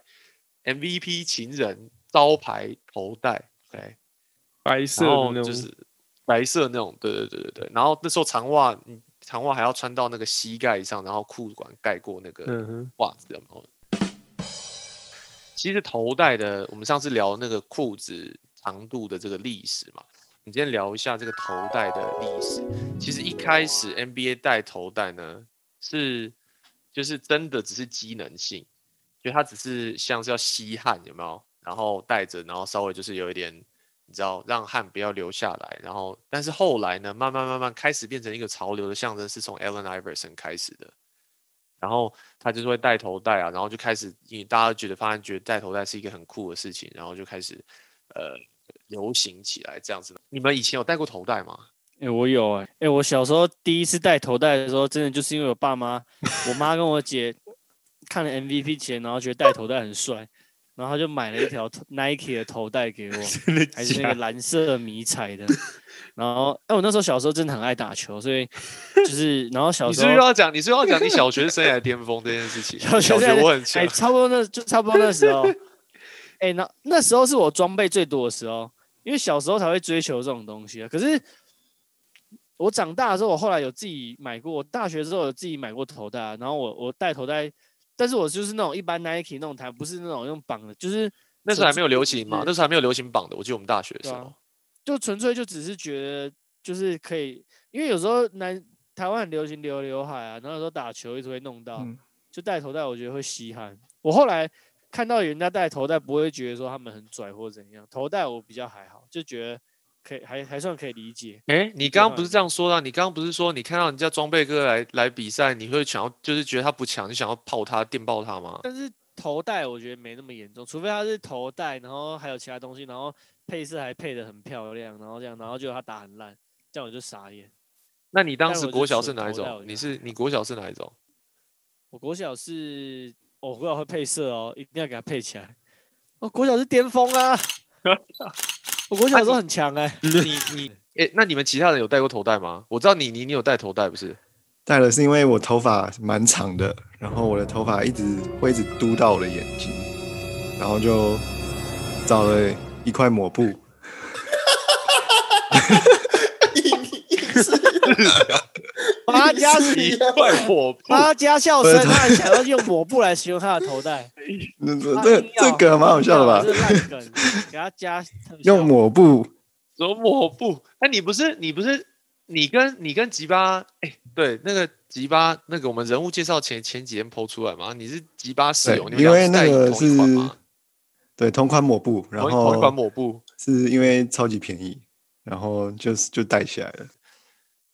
B: MVP 情人招牌头带，OK，
F: 白色
B: 然
F: 的那种，
B: 就是白色那种，对对对对对。然后那时候长袜，嗯长袜还要穿到那个膝盖以上，然后裤管盖过那个袜子有没有？其实头戴的，我们上次聊那个裤子长度的这个历史嘛，你今天聊一下这个头戴的历史。其实一开始 NBA 戴头戴呢，是就是真的只是机能性，就它只是像是要吸汗有没有？然后戴着，然后稍微就是有一点，你知道让汗不要流下来。然后，但是后来呢，慢慢慢慢开始变成一个潮流的象征，是从 Allen Iverson 开始的。然后他就是会戴头带啊，然后就开始，因为大家觉得发现觉得戴头带是一个很酷的事情，然后就开始呃流行起来这样子。你们以前有戴过头带吗？
C: 哎、我有哎、哎、我小时候第一次戴头带的时候，真的就是因为我爸妈，我妈跟我姐看了 MVP 前，然后觉得戴头带很帅，然后他就买了一条 Nike 的头带给我，<laughs> 还是那个蓝色迷彩的。然后，哎、我那时候小时候真的很爱打球，所以就是，然后小时候
B: 不是要讲？你是不是要讲你小学生涯的巅峰这件事情？
C: 小
B: 小
C: 学
B: 我很强
C: 哎、，差不多那就差不多那时候，哎、那那时候是我装备最多的时候，因为小时候才会追求这种东西啊。可是我长大的时候，我后来有自己买过，我大学的时候有自己买过头带啊，然后我我戴头带，但是我就是那种一般 Nike 那种弹，不是那种用绑的，就是
B: 那时候还没有流行嘛，那时候还没有流行绑的。我记得我们大学的时
C: 对啊
B: 候，
C: 就纯粹就只是觉得就是可以，因为有时候男台湾很流行留刘海啊，然后有时候打球一直会弄到，
E: 嗯
C: 就戴头带，我觉得会稀罕。我后来看到人家戴头带，不会觉得说他们很拽或怎样，头带我比较还好，就觉得可以还还算可以理解。
B: 哎，你刚刚不是这样说的啊？你刚刚不是说你看到人家装备哥来来比赛，你会想要就是觉得他不强，你想要泡他、电爆他吗？
C: 但是头戴我觉得没那么严重，除非他是头戴，然后还有其他东西，然后配色还配的很漂亮，然后这样，然后就他打很烂，这样我就傻眼。
B: 那你当时国小是哪一种你是你国小是哪一种？
C: 我国小是，哦我国小会配色哦，一定要给它配起来。我国小是巅峰啊！<laughs> 我国小的时候很强 <laughs> 哎、<laughs>
B: 你你诶，那你们其他人有戴过头带吗？我知道你你你有戴头带不是？
E: 戴了是因为我头发蛮长的，然后我的头发一直会一直嘟到我的眼睛，然后就找了一块抹布，<laughs>
C: 把他加
B: 一块抹布，
C: 把他加笑声，他还想要用抹布来形容他的头戴。
E: 那这这这个蛮好笑的吧
C: 硬？要这烂梗，给他加
E: 用抹布，
B: 什么抹布？哎，你不是你不是你跟你跟吉巴哎，对，那个吉巴那个我们人物介绍前前几天剖出来嘛，你是吉巴室
E: 对
B: 友，
E: 因为那个是？对同款抹布，然
B: 后同款抹布。
E: 是因为超级便宜，然后就是就带起来了。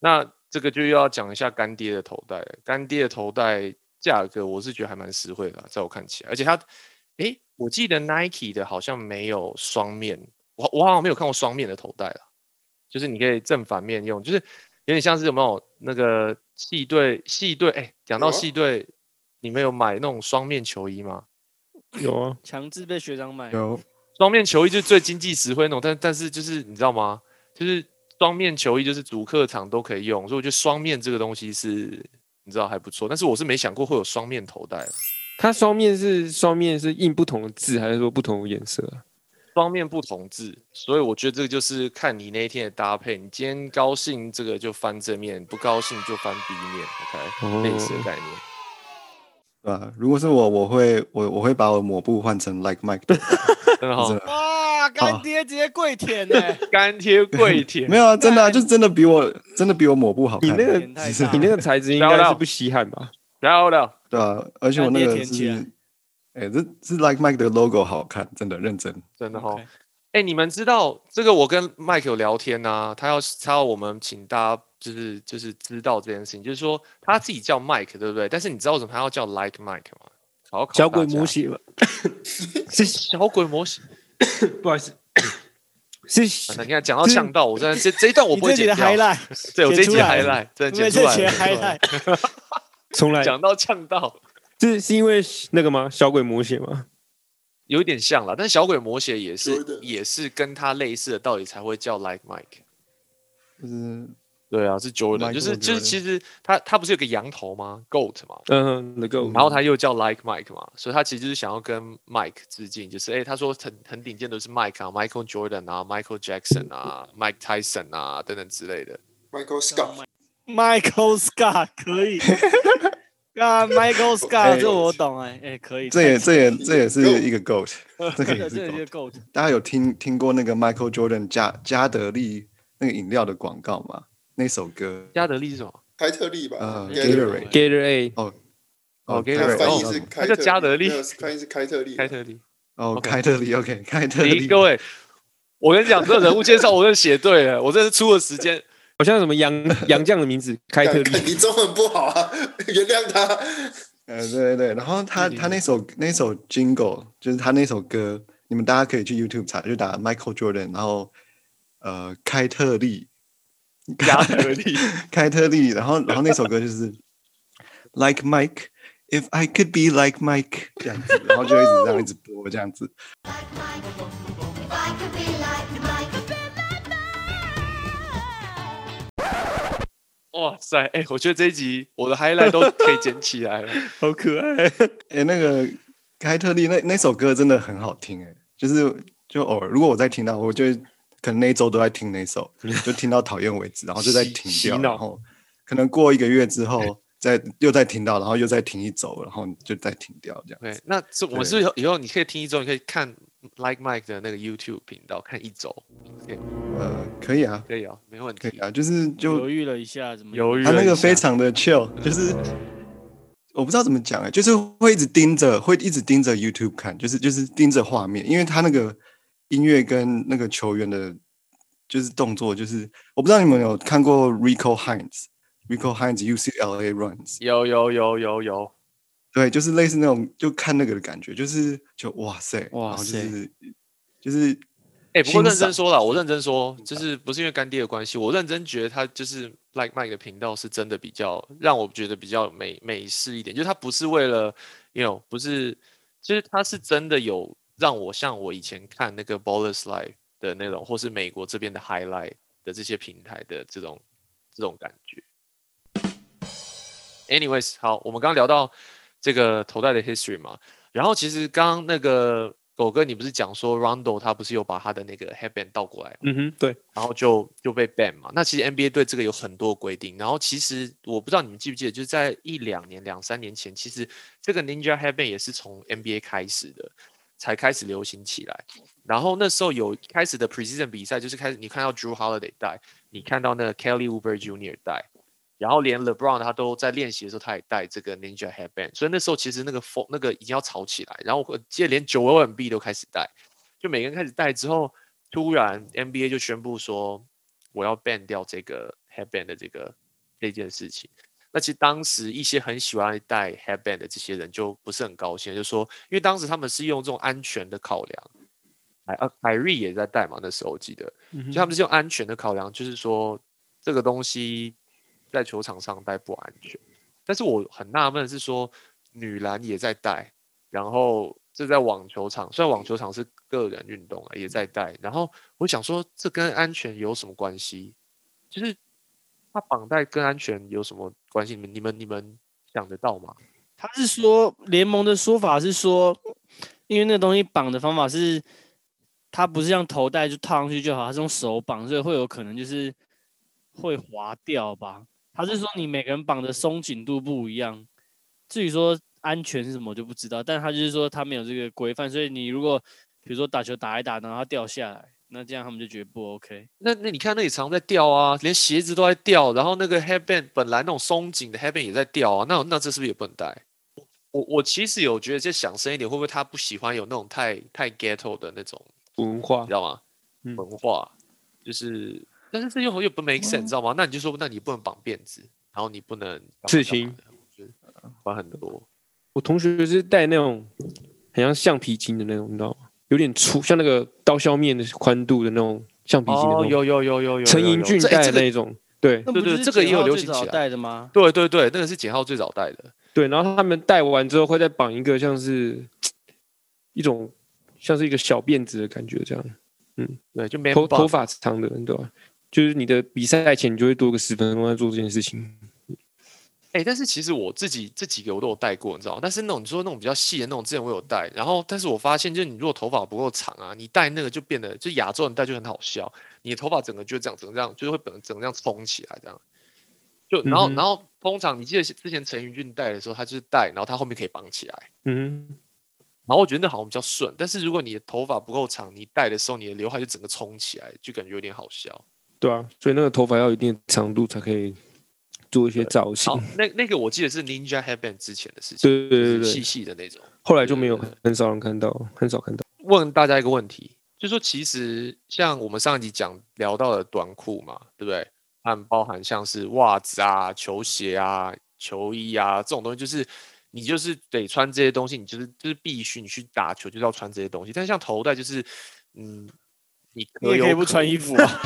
B: 那这个就又要讲一下干爹的头带了，干爹的头带价格我是觉得还蛮实惠的啊，在我看起来，而且它，诶，我记得 Nike 的好像没有双面，我我好像没有看过双面的头带了，就是你可以正反面用，就是有点像是有没有那个系队系队，诶，讲到系队，你们有买那种双面球衣吗？
F: 有啊，
C: 强制被学长买。
E: 有
B: 双面球衣就是最经济实惠那种，但但是就是你知道吗？就是双面球衣就是主客场都可以用，所以我觉得双面这个东西是你知道还不错。但是我是没想过会有双面头带，
F: 它双面是双面是印不同的字，还是说不同的颜色啊？
B: 双面不同字，所以我觉得这个就是看你那一天的搭配。你今天高兴这个就翻正面，不高兴就翻 B 面，OK，类似的
F: 哦
B: 概念。
E: 对啊？如果是我，我会我我会把我抹布换成 Like Mike 的，<laughs>
B: 真的好
E: 真，的
C: 哇，干爹直接跪舔呢、<laughs>
B: 干爹跪舔，<laughs>
E: 没有啊，真的啊，就是真的比我真的比我抹布好看。
F: 你那个你那个材质应该是不稀罕吧？
B: 漂亮。
E: 对啊，而且我那个
C: 舔起来
E: 是，哎、这是 Like Mike 的 logo 好看，真的认真。
B: 真的哈
C: OK，
B: 哎、你们知道这个？我跟 Mike 有聊天呐、他要他要我们请大家就是就是知道这件事情，就是说他自己叫 Mike 对不对？但是你知道为什么他要叫 Like Mike 吗？考考
F: 小鬼模型吧？<laughs> 是
B: 小鬼模型。<coughs>
F: 不好意思，<coughs> 是
B: 啊你看讲到呛到，我真的这这一段我不会剪掉。
C: highlight，<laughs>
B: 对我这一集的
C: 剪出来
B: highlight 真的剪出来
C: 们这集的
B: 了。
C: highlight，<laughs>
F: 重来，
B: 讲到呛到，
F: 是是因为那个吗？小鬼模型吗？
B: 有一点像了，但小鬼魔血也是也是跟他类似的道理才会叫 Like Mike。
E: 就是
B: 对啊，是 Jordan，就是就是其实他他不是有个羊头吗？Goat 嘛，
F: 嗯，那个，
B: 然后他又叫 Like Mike 嘛，所以他其实就是想要跟 Mike 致敬，就是哎、他说很很顶尖的是 Mike 啊，Michael Jordan 啊，Michael Jackson 啊，Mike Tyson 啊等等之类的。
D: Michael
C: Scott，Michael Scott 可以。啊，Michael Scott，
E: 哎
C: 这我懂哎，哎，可以。
E: 这也这也
D: 太
E: 这也是一个 GOAT，这个也是
C: 一个
E: GOAT。大家有听听过那个 Michael Jordan 加加德利那个饮料的广告吗？那首歌。
B: 加德利是什么？
D: 开特利吧
E: 呃
D: Gatorade，Gatorade
E: Gatorade，
B: 哦
E: 哦
B: Gatorade，
D: 翻译
B: 哦
D: 是
B: 它叫
D: 开特
B: 加德利。
D: 翻译是开特利，
B: 开特利。
E: 哦开特利，OK，开特利，
B: 各位，我跟你讲，这个人物介绍我真的写对了，<laughs> 我真的是出了时间。
F: 好像什么杨杨将的名字，<laughs> 开特利。
D: 你中文不好啊，<laughs> 原谅他。
E: 呃，对对对，然后他他那首那首 Jingle 就是他那首歌，你们大家可以去 YouTube 查，就打 Michael Jordan，然后呃开特利，
B: 加特利，
E: 开特利，然后然后那首歌就是 Like Mike。If I could be like Mike 这样子，然后就一直这样一直播这样子.
B: 哇塞，哎、我觉得这一集我的 highlight 都可以捡起来了。<laughs>
F: 好可爱，
E: 哎，那个开特利那那首歌真的很好听哎，就是就偶尔如果我再听到，我就会可能那一周都在听那首，就听到讨厌为止，然后就在停掉，然后可能过一个月之后再又再听到，然后又再停一周，然后就再停掉这样。
B: 对。，那这我们是以后以后你可以听一周，你可以看 Like Mike 的那个 YouTube 频道看一周，可以
E: 呃，可以啊，
B: 可以啊，没问题。
E: 可以啊，就是就
C: 犹豫了一下，怎么
B: 犹豫
E: 他那个非常的 chill，就是我不知道怎么讲哎、就是会一直盯着，会一直盯着 YouTube 看，就是就是盯着画面，因为他那个音乐跟那个球员的，就是动作，就是我不知道你们有看过 Rico Hines，Rico Hines UCLA Runs，
B: 有有有有有，
E: 对，就是类似那种就看那个的感觉，就是就哇塞，
C: 哇
E: 然后就
C: 塞
E: 是就是
B: 哎、不过认真说了，我认真说，就是不是因为干爹的关系，我认真觉得他就是 Like Mike 的频道是真的比较让我觉得比较美美式一点，就是他不是为了，you know，不是，就是他是真的有让我像我以前看那个 Ballers Live 的那种，或是美国这边的 Highlight 的这些平台的这种这种感觉。Anyways，好，我们刚刚聊到这个头戴的 history 嘛，然后其实刚刚那个狗哥，你不是讲说 Rondo 他不是有把他的那个 headband 倒过来，
F: 嗯哼，对，
B: 然后就就被 ban 嘛？那其实 NBA 对这个有很多规定，然后其实我不知道你们记不记得，就是在一两年、两三年前，其实这个 Ninja headband 也是从 NBA 开始的，才开始流行起来。然后那时候有开始的 precision 比赛，就是开始你看到 Drew Holiday 戴，你看到那个 Kelly Oubre Jr. 戴，然后连 LeBron 他都在练习的时候，他也戴这个 Ninja Headband，所以那时候其实那个风那个已经要炒起来，然后我记得连九 O M B 都开始戴，就每个人开始戴之后，突然 NBA 就宣布说我要 ban 掉这个 Headband 的这个这件事情。那其实当时一些很喜欢戴 Headband 的这些人就不是很高兴，就说因为当时他们是用这种安全的考量，哎啊，凯瑞也在戴嘛，那时候我记得，
F: 嗯
B: 就他们是用安全的考量，就是说这个东西在球场上戴不安全。但是我很纳闷是说，女篮也在戴，然后这在网球场，虽然网球场是个人运动啊，也在戴。然后我想说，这跟安全有什么关系？就是它绑带跟安全有什么关系？你们、你们、你们想得到吗？
C: 他是说联盟的说法是说，因为那东西绑的方法是，它不是像头带就套上去就好，它是用手绑，所以会有可能就是会滑掉吧。他是说你每个人绑的松紧度不一样，至于说安全是什么就不知道，但他就是说他没有这个规范，所以你如果比如说打球打一打，然后它掉下来，那这样他们就觉得不 OK。
B: 那那你看那里常在掉啊，连鞋子都在掉，然后那个 headband 本来那种松紧的 headband 也在掉啊，那那这是不是也不能戴？我我其实有觉得，就想深一点，会不会他不喜欢有那种太太 ghetto 的那种，
F: 文化
B: 你知道吗？
F: 嗯
B: 文化就是，但是这又又不 make sense，你知道吗？那你就说，那你不能绑辫子，然后你不能
F: 刺青
B: 的我觉得管很多。
F: 我同学是戴那种很像橡皮筋的那种，你知道吗？有点粗，像那个刀削面的宽度的那种橡皮筋的那
B: 哦，
F: 种。
B: 有有有有有，
F: 陈
B: 有有
F: 英俊戴那种，对
C: 那不是
B: 对对这个也有流行起来
C: 戴的吗？
B: 对对对，那个是简浩最早戴的。
F: 对，然后他们戴完之后会再绑一个像是一种像是一个小辫子的感觉，这样嗯
B: 对，就 man
F: 头头发长的，你知道吧？就是你的比赛前你就会多个十分钟在做这件事情。
B: 哎、但是其实我自己这几个我都有戴过，你知道吗？但是那种你说那种比较细的那种，之前我有戴，然后但是我发现，就是你如果头发不够长啊，你戴那个就变得，就亚洲人戴就很好笑，你的头发整个就这样，整个这样，就是会整个整个这样冲起来这样。就然后、
F: 嗯
B: 然后通常你记得之前陈云俊戴的时候，他就是戴，然后他后面可以绑起来，
F: 嗯，
B: 然后我觉得那好像比较顺。但是如果你的头发不够长，你戴的时候你的刘海就整个冲起来，就感觉有点好笑。
F: 对啊，所以那个头发要有一定长度才可以做一些造型
B: 好。，那那个我记得是 Ninja Headband 之前的事情，
F: 对对对对
B: 细细的那种。
F: 后来就没有很少人看到，很少看到。
B: 问大家一个问题，就说其实像我们上一集讲聊到的短裤嘛，对不对？它包含像是袜子啊、球鞋啊、球衣啊这种东西，就是你就是得穿这些东西，你就是就是必须你去打球就是要穿这些东西。但是像头带就是，嗯，你
C: 你也可以不穿衣服啊，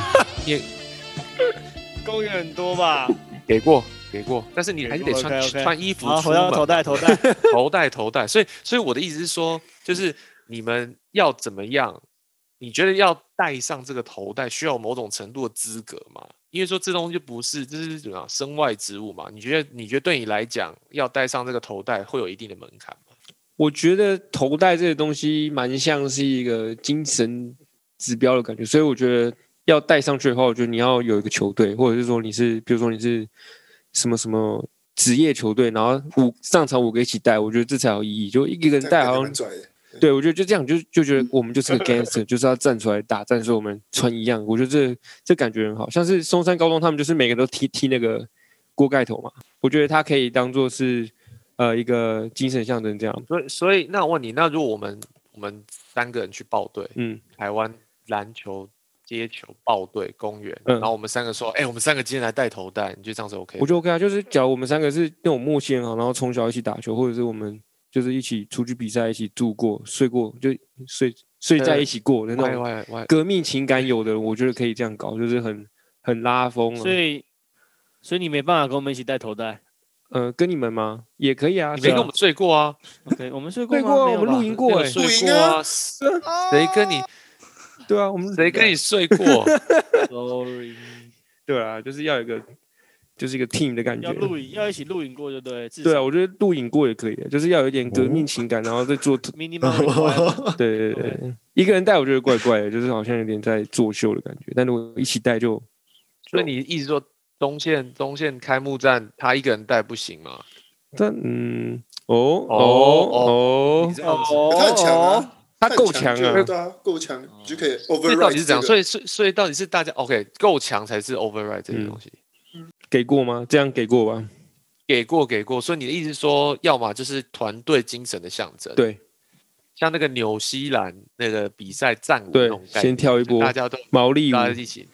C: <laughs> 公园很多吧？
B: 给过给过，但是你还是得穿穿衣服，出门
C: 头戴头戴。
B: 头戴 <laughs> 头戴，所以所以我的意思是说，就是你们要怎么样？你觉得要戴上这个头戴，需要某种程度的资格吗？因为说这东西就不是，这是什么样身外之物嘛？你觉得你觉得对你来讲，要戴上这个头戴会有一定的门槛吗？
F: 我觉得头戴这个东西蛮像是一个精神指标的感觉，所以我觉得要带上去的话，我觉得你要有一个球队，或者是说你是，比如说你是什么什么职业球队，然后五上场五个一起带，我觉得这才有意义。就一个人
D: 这样感觉
F: 戴好像
D: 蛮拽。
F: 对，我觉得就这样，就就觉得我们就是个 <laughs> gangster，就是要站出来打战，所以我们穿一样。我觉得这这感觉很好，像是松山高中他们就是每个人都踢踢那个锅盖头嘛，我觉得他可以当做是呃一个精神象征这样。
B: 所以所以那我问你，那如果我们我们三个人去报队，
F: 嗯，
B: 台湾篮球接球报队公园，
F: 嗯
B: 然后我们三个说，哎、我们三个今天来带头戴，你觉得这样子 OK？
F: 我觉得 OK 啊，就是假如我们三个是那种默契很好，然后从小一起打球，或者是我们就是一起出去比赛，一起住过、睡过，就睡睡在一起过的那种革命情感有的，我觉得可以这样搞，就是很很拉风啊。
C: 所以所以你没办法跟我们一起带头带。
F: 呃，跟你们吗？也可以啊。是啊
B: 你没跟我们睡过啊
C: ？OK，我们睡过吗？
F: 睡过我们露营过哎。
B: 睡
D: 露营啊
B: 过啊？谁跟你
F: 对啊，我们
B: 谁跟你睡过？<laughs>
C: Sorry，
F: 对啊，就是要有一个就是一个 team 的感觉
C: 要。录影，要一起录影过就对。至
F: 对啊，我觉得录影过也可以，就是要有一点革命情感，然后再做。<laughs> 对对对对，一个人带我觉得怪怪的，就是好像有点在作秀的感觉。但如果一起带就，
B: 所以你一直说东线东线开幕战他一个人带不行吗？
F: 但嗯，哦
B: 哦
F: 哦哦，
C: 哦
D: 他很强啊，
F: 他够强啊，
D: 对啊，够强你就可以
B: 所以到
D: override
B: 底是怎样？所以所以所以到底是大家 OK 够强才是 override 这个
F: 嗯。
B: 东西。
F: 给过吗？这样给过吧？
B: 给过给过，所以你的意思是说，要么就是团队精神的象征，，
F: 对。
B: 像那个纽西兰那个比赛战舞那种，概念，
F: 先跳一波
B: 大家都
F: 毛利，
B: 大家一起，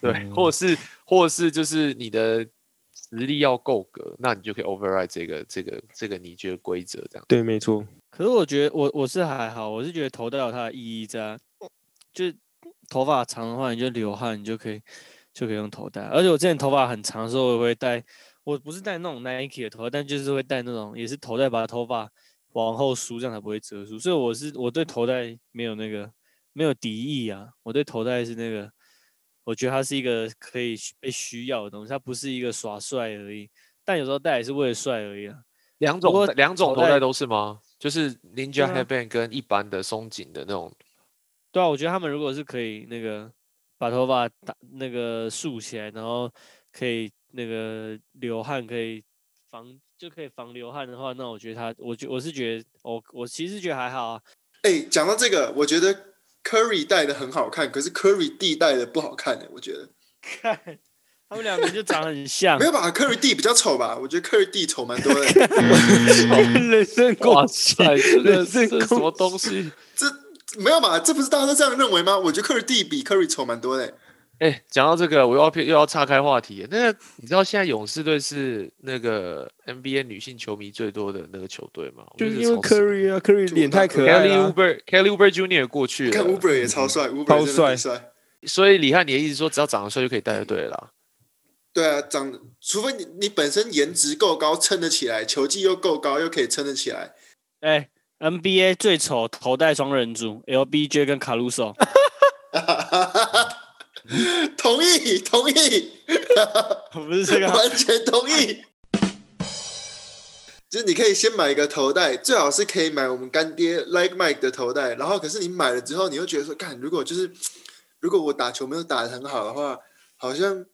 B: 对，或者是或者是就是你的实力要够格，那你就可以 override 这个这个这个你觉得规则这样。
F: 对，没错，
C: 可是我觉得我我是还好，我是觉得头带有它的意义在啊，就是头发长的话，你就流汗，你就可以就可以用头带。而且我之前头发很长的时候，我也会戴，我不是戴那种 Nike 的头带，但就是会戴那种也是头带，把头发往后梳，这样才不会遮住。所以我是我对头带没有那个没有敌意啊，我对头带是那个，我觉得它是一个可以被需要的东西，它不是一个耍帅而已。但有时候戴也是为了帅而已啊。
B: 两种两种
C: 头带
B: 头带都是吗？就是 Ninja
C: 对啊。
B: Headband 跟一般的松紧的那种，
C: 对啊，我觉得他们如果是可以那个把头发打那个竖起来，然后可以那个流汗，可以防就可以防流汗的话，那我觉得他，我觉我是觉得我我其实觉得还好啊。
D: 哎，讲到这个，我觉得 Curry 戴的很好看，可是 Curry 弟戴的不好看的，我觉得。
C: 看 <laughs> 他们两个就长得很像
D: 没，有吧？Curry 弟比较丑吧？我觉得 Curry 弟丑蛮多的。
F: 人 <laughs> 身
B: 哇
F: 攻击，
B: 塞，这个
F: 人身
B: 这是什么东西？
D: 这没有吧？这不是大家都这样认为吗？我觉得 Curry 弟比 Curry 丑蛮多的。
B: 哎，讲到这个，我又要偏又要岔开话题。那个你知道现在勇士队是那个 NBA 女性球迷最多的那个球队吗？
F: 就是因为
B: 科
F: Curry 啊，Curry 脸太可爱了
B: Kelly
F: 了啊。
B: Uber Kelly Uber Junior 过去
D: 了看
B: 了
D: ，Uber 也超帅，Uber
F: 超
D: 帅。
B: 所以李翰，你的意思说只要长得帅就可以带就对了啦？
D: 对啊，长除非你你本身颜值够高，撑得起来，球技又够高，又可以撑得起来。
C: 哎、n b a 最丑头戴双人组，LBJ 跟卡鲁索，<laughs>
D: 同意，同意，
C: 不是这个啊，<laughs>
D: 完全同意。就是你可以先买一个头带，最好是可以买我们干爹 Like Mike 的头带。然后，可是你买了之后，你又觉得说，看，如果就是如果我打球没有打的很好的话，好像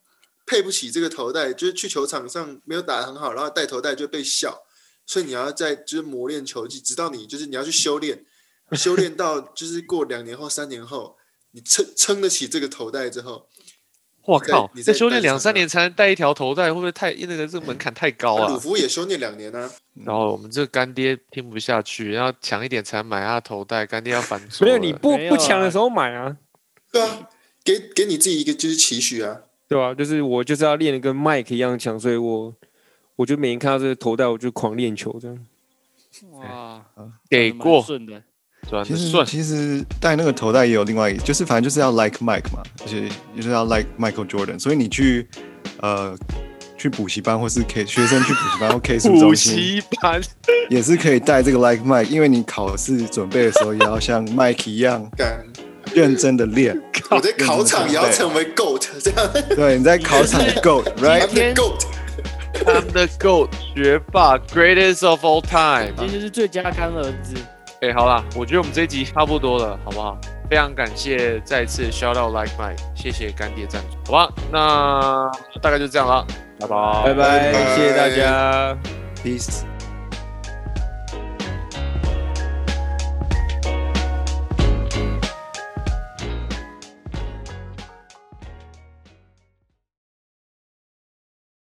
D: 配不起这个头带。就是去球场上没有打得很好，然后戴头带就被笑。所以你要在就是磨练球技，直到你就是你要去修炼，修炼到就是过两年后、三年后，你撑撑得起这个头带之后，在
B: 我靠，
D: 你在
B: 修炼两三年才能戴一条头带，会不会太那个这个门槛太高
D: 鲁
B: 啊？
D: 夫也修炼两年啊。
B: 然后我们这个干爹听不下去，要强一点才买他的头带，干爹要反。<laughs>
F: 没有你不不强的时候买啊，
D: 对啊，给给你自己一个就是期许啊。
F: 对吧、就是我就是要练的跟 Mike 一样强，所以我我就每天看到这个头带，我就狂练球这样。
C: 哇，
B: 给过，
C: 顺的，
E: 其实。其实戴那个头带也有另外一个，就是反正就是要 like Mike 嘛，而且就是要 like Michael Jordan，所以你去呃去补习班或是 K 学生去补习班或 K 书
B: 补
E: 中心
B: 习班，
E: 也是可以带这个 like Mike，因为你考试准备的时候也要像 Mike 一样
D: 干，
E: 认真的练。
D: 我在考场也要成为 GOAT，这样
E: 对，你在考场
D: goat，right？I'm <laughs> the
B: goat，I'm the GOAT 学霸，greatest of all time。
C: 这就是最佳干儿子。
B: 哎、好啦，我觉得我们这一集差不多了，好不好？非常感谢再次 shout out like Mike，谢谢干爹赞助，好吧？那大概就这样了，拜拜，
F: 拜拜，
D: 拜
F: 谢谢大家。
E: peace。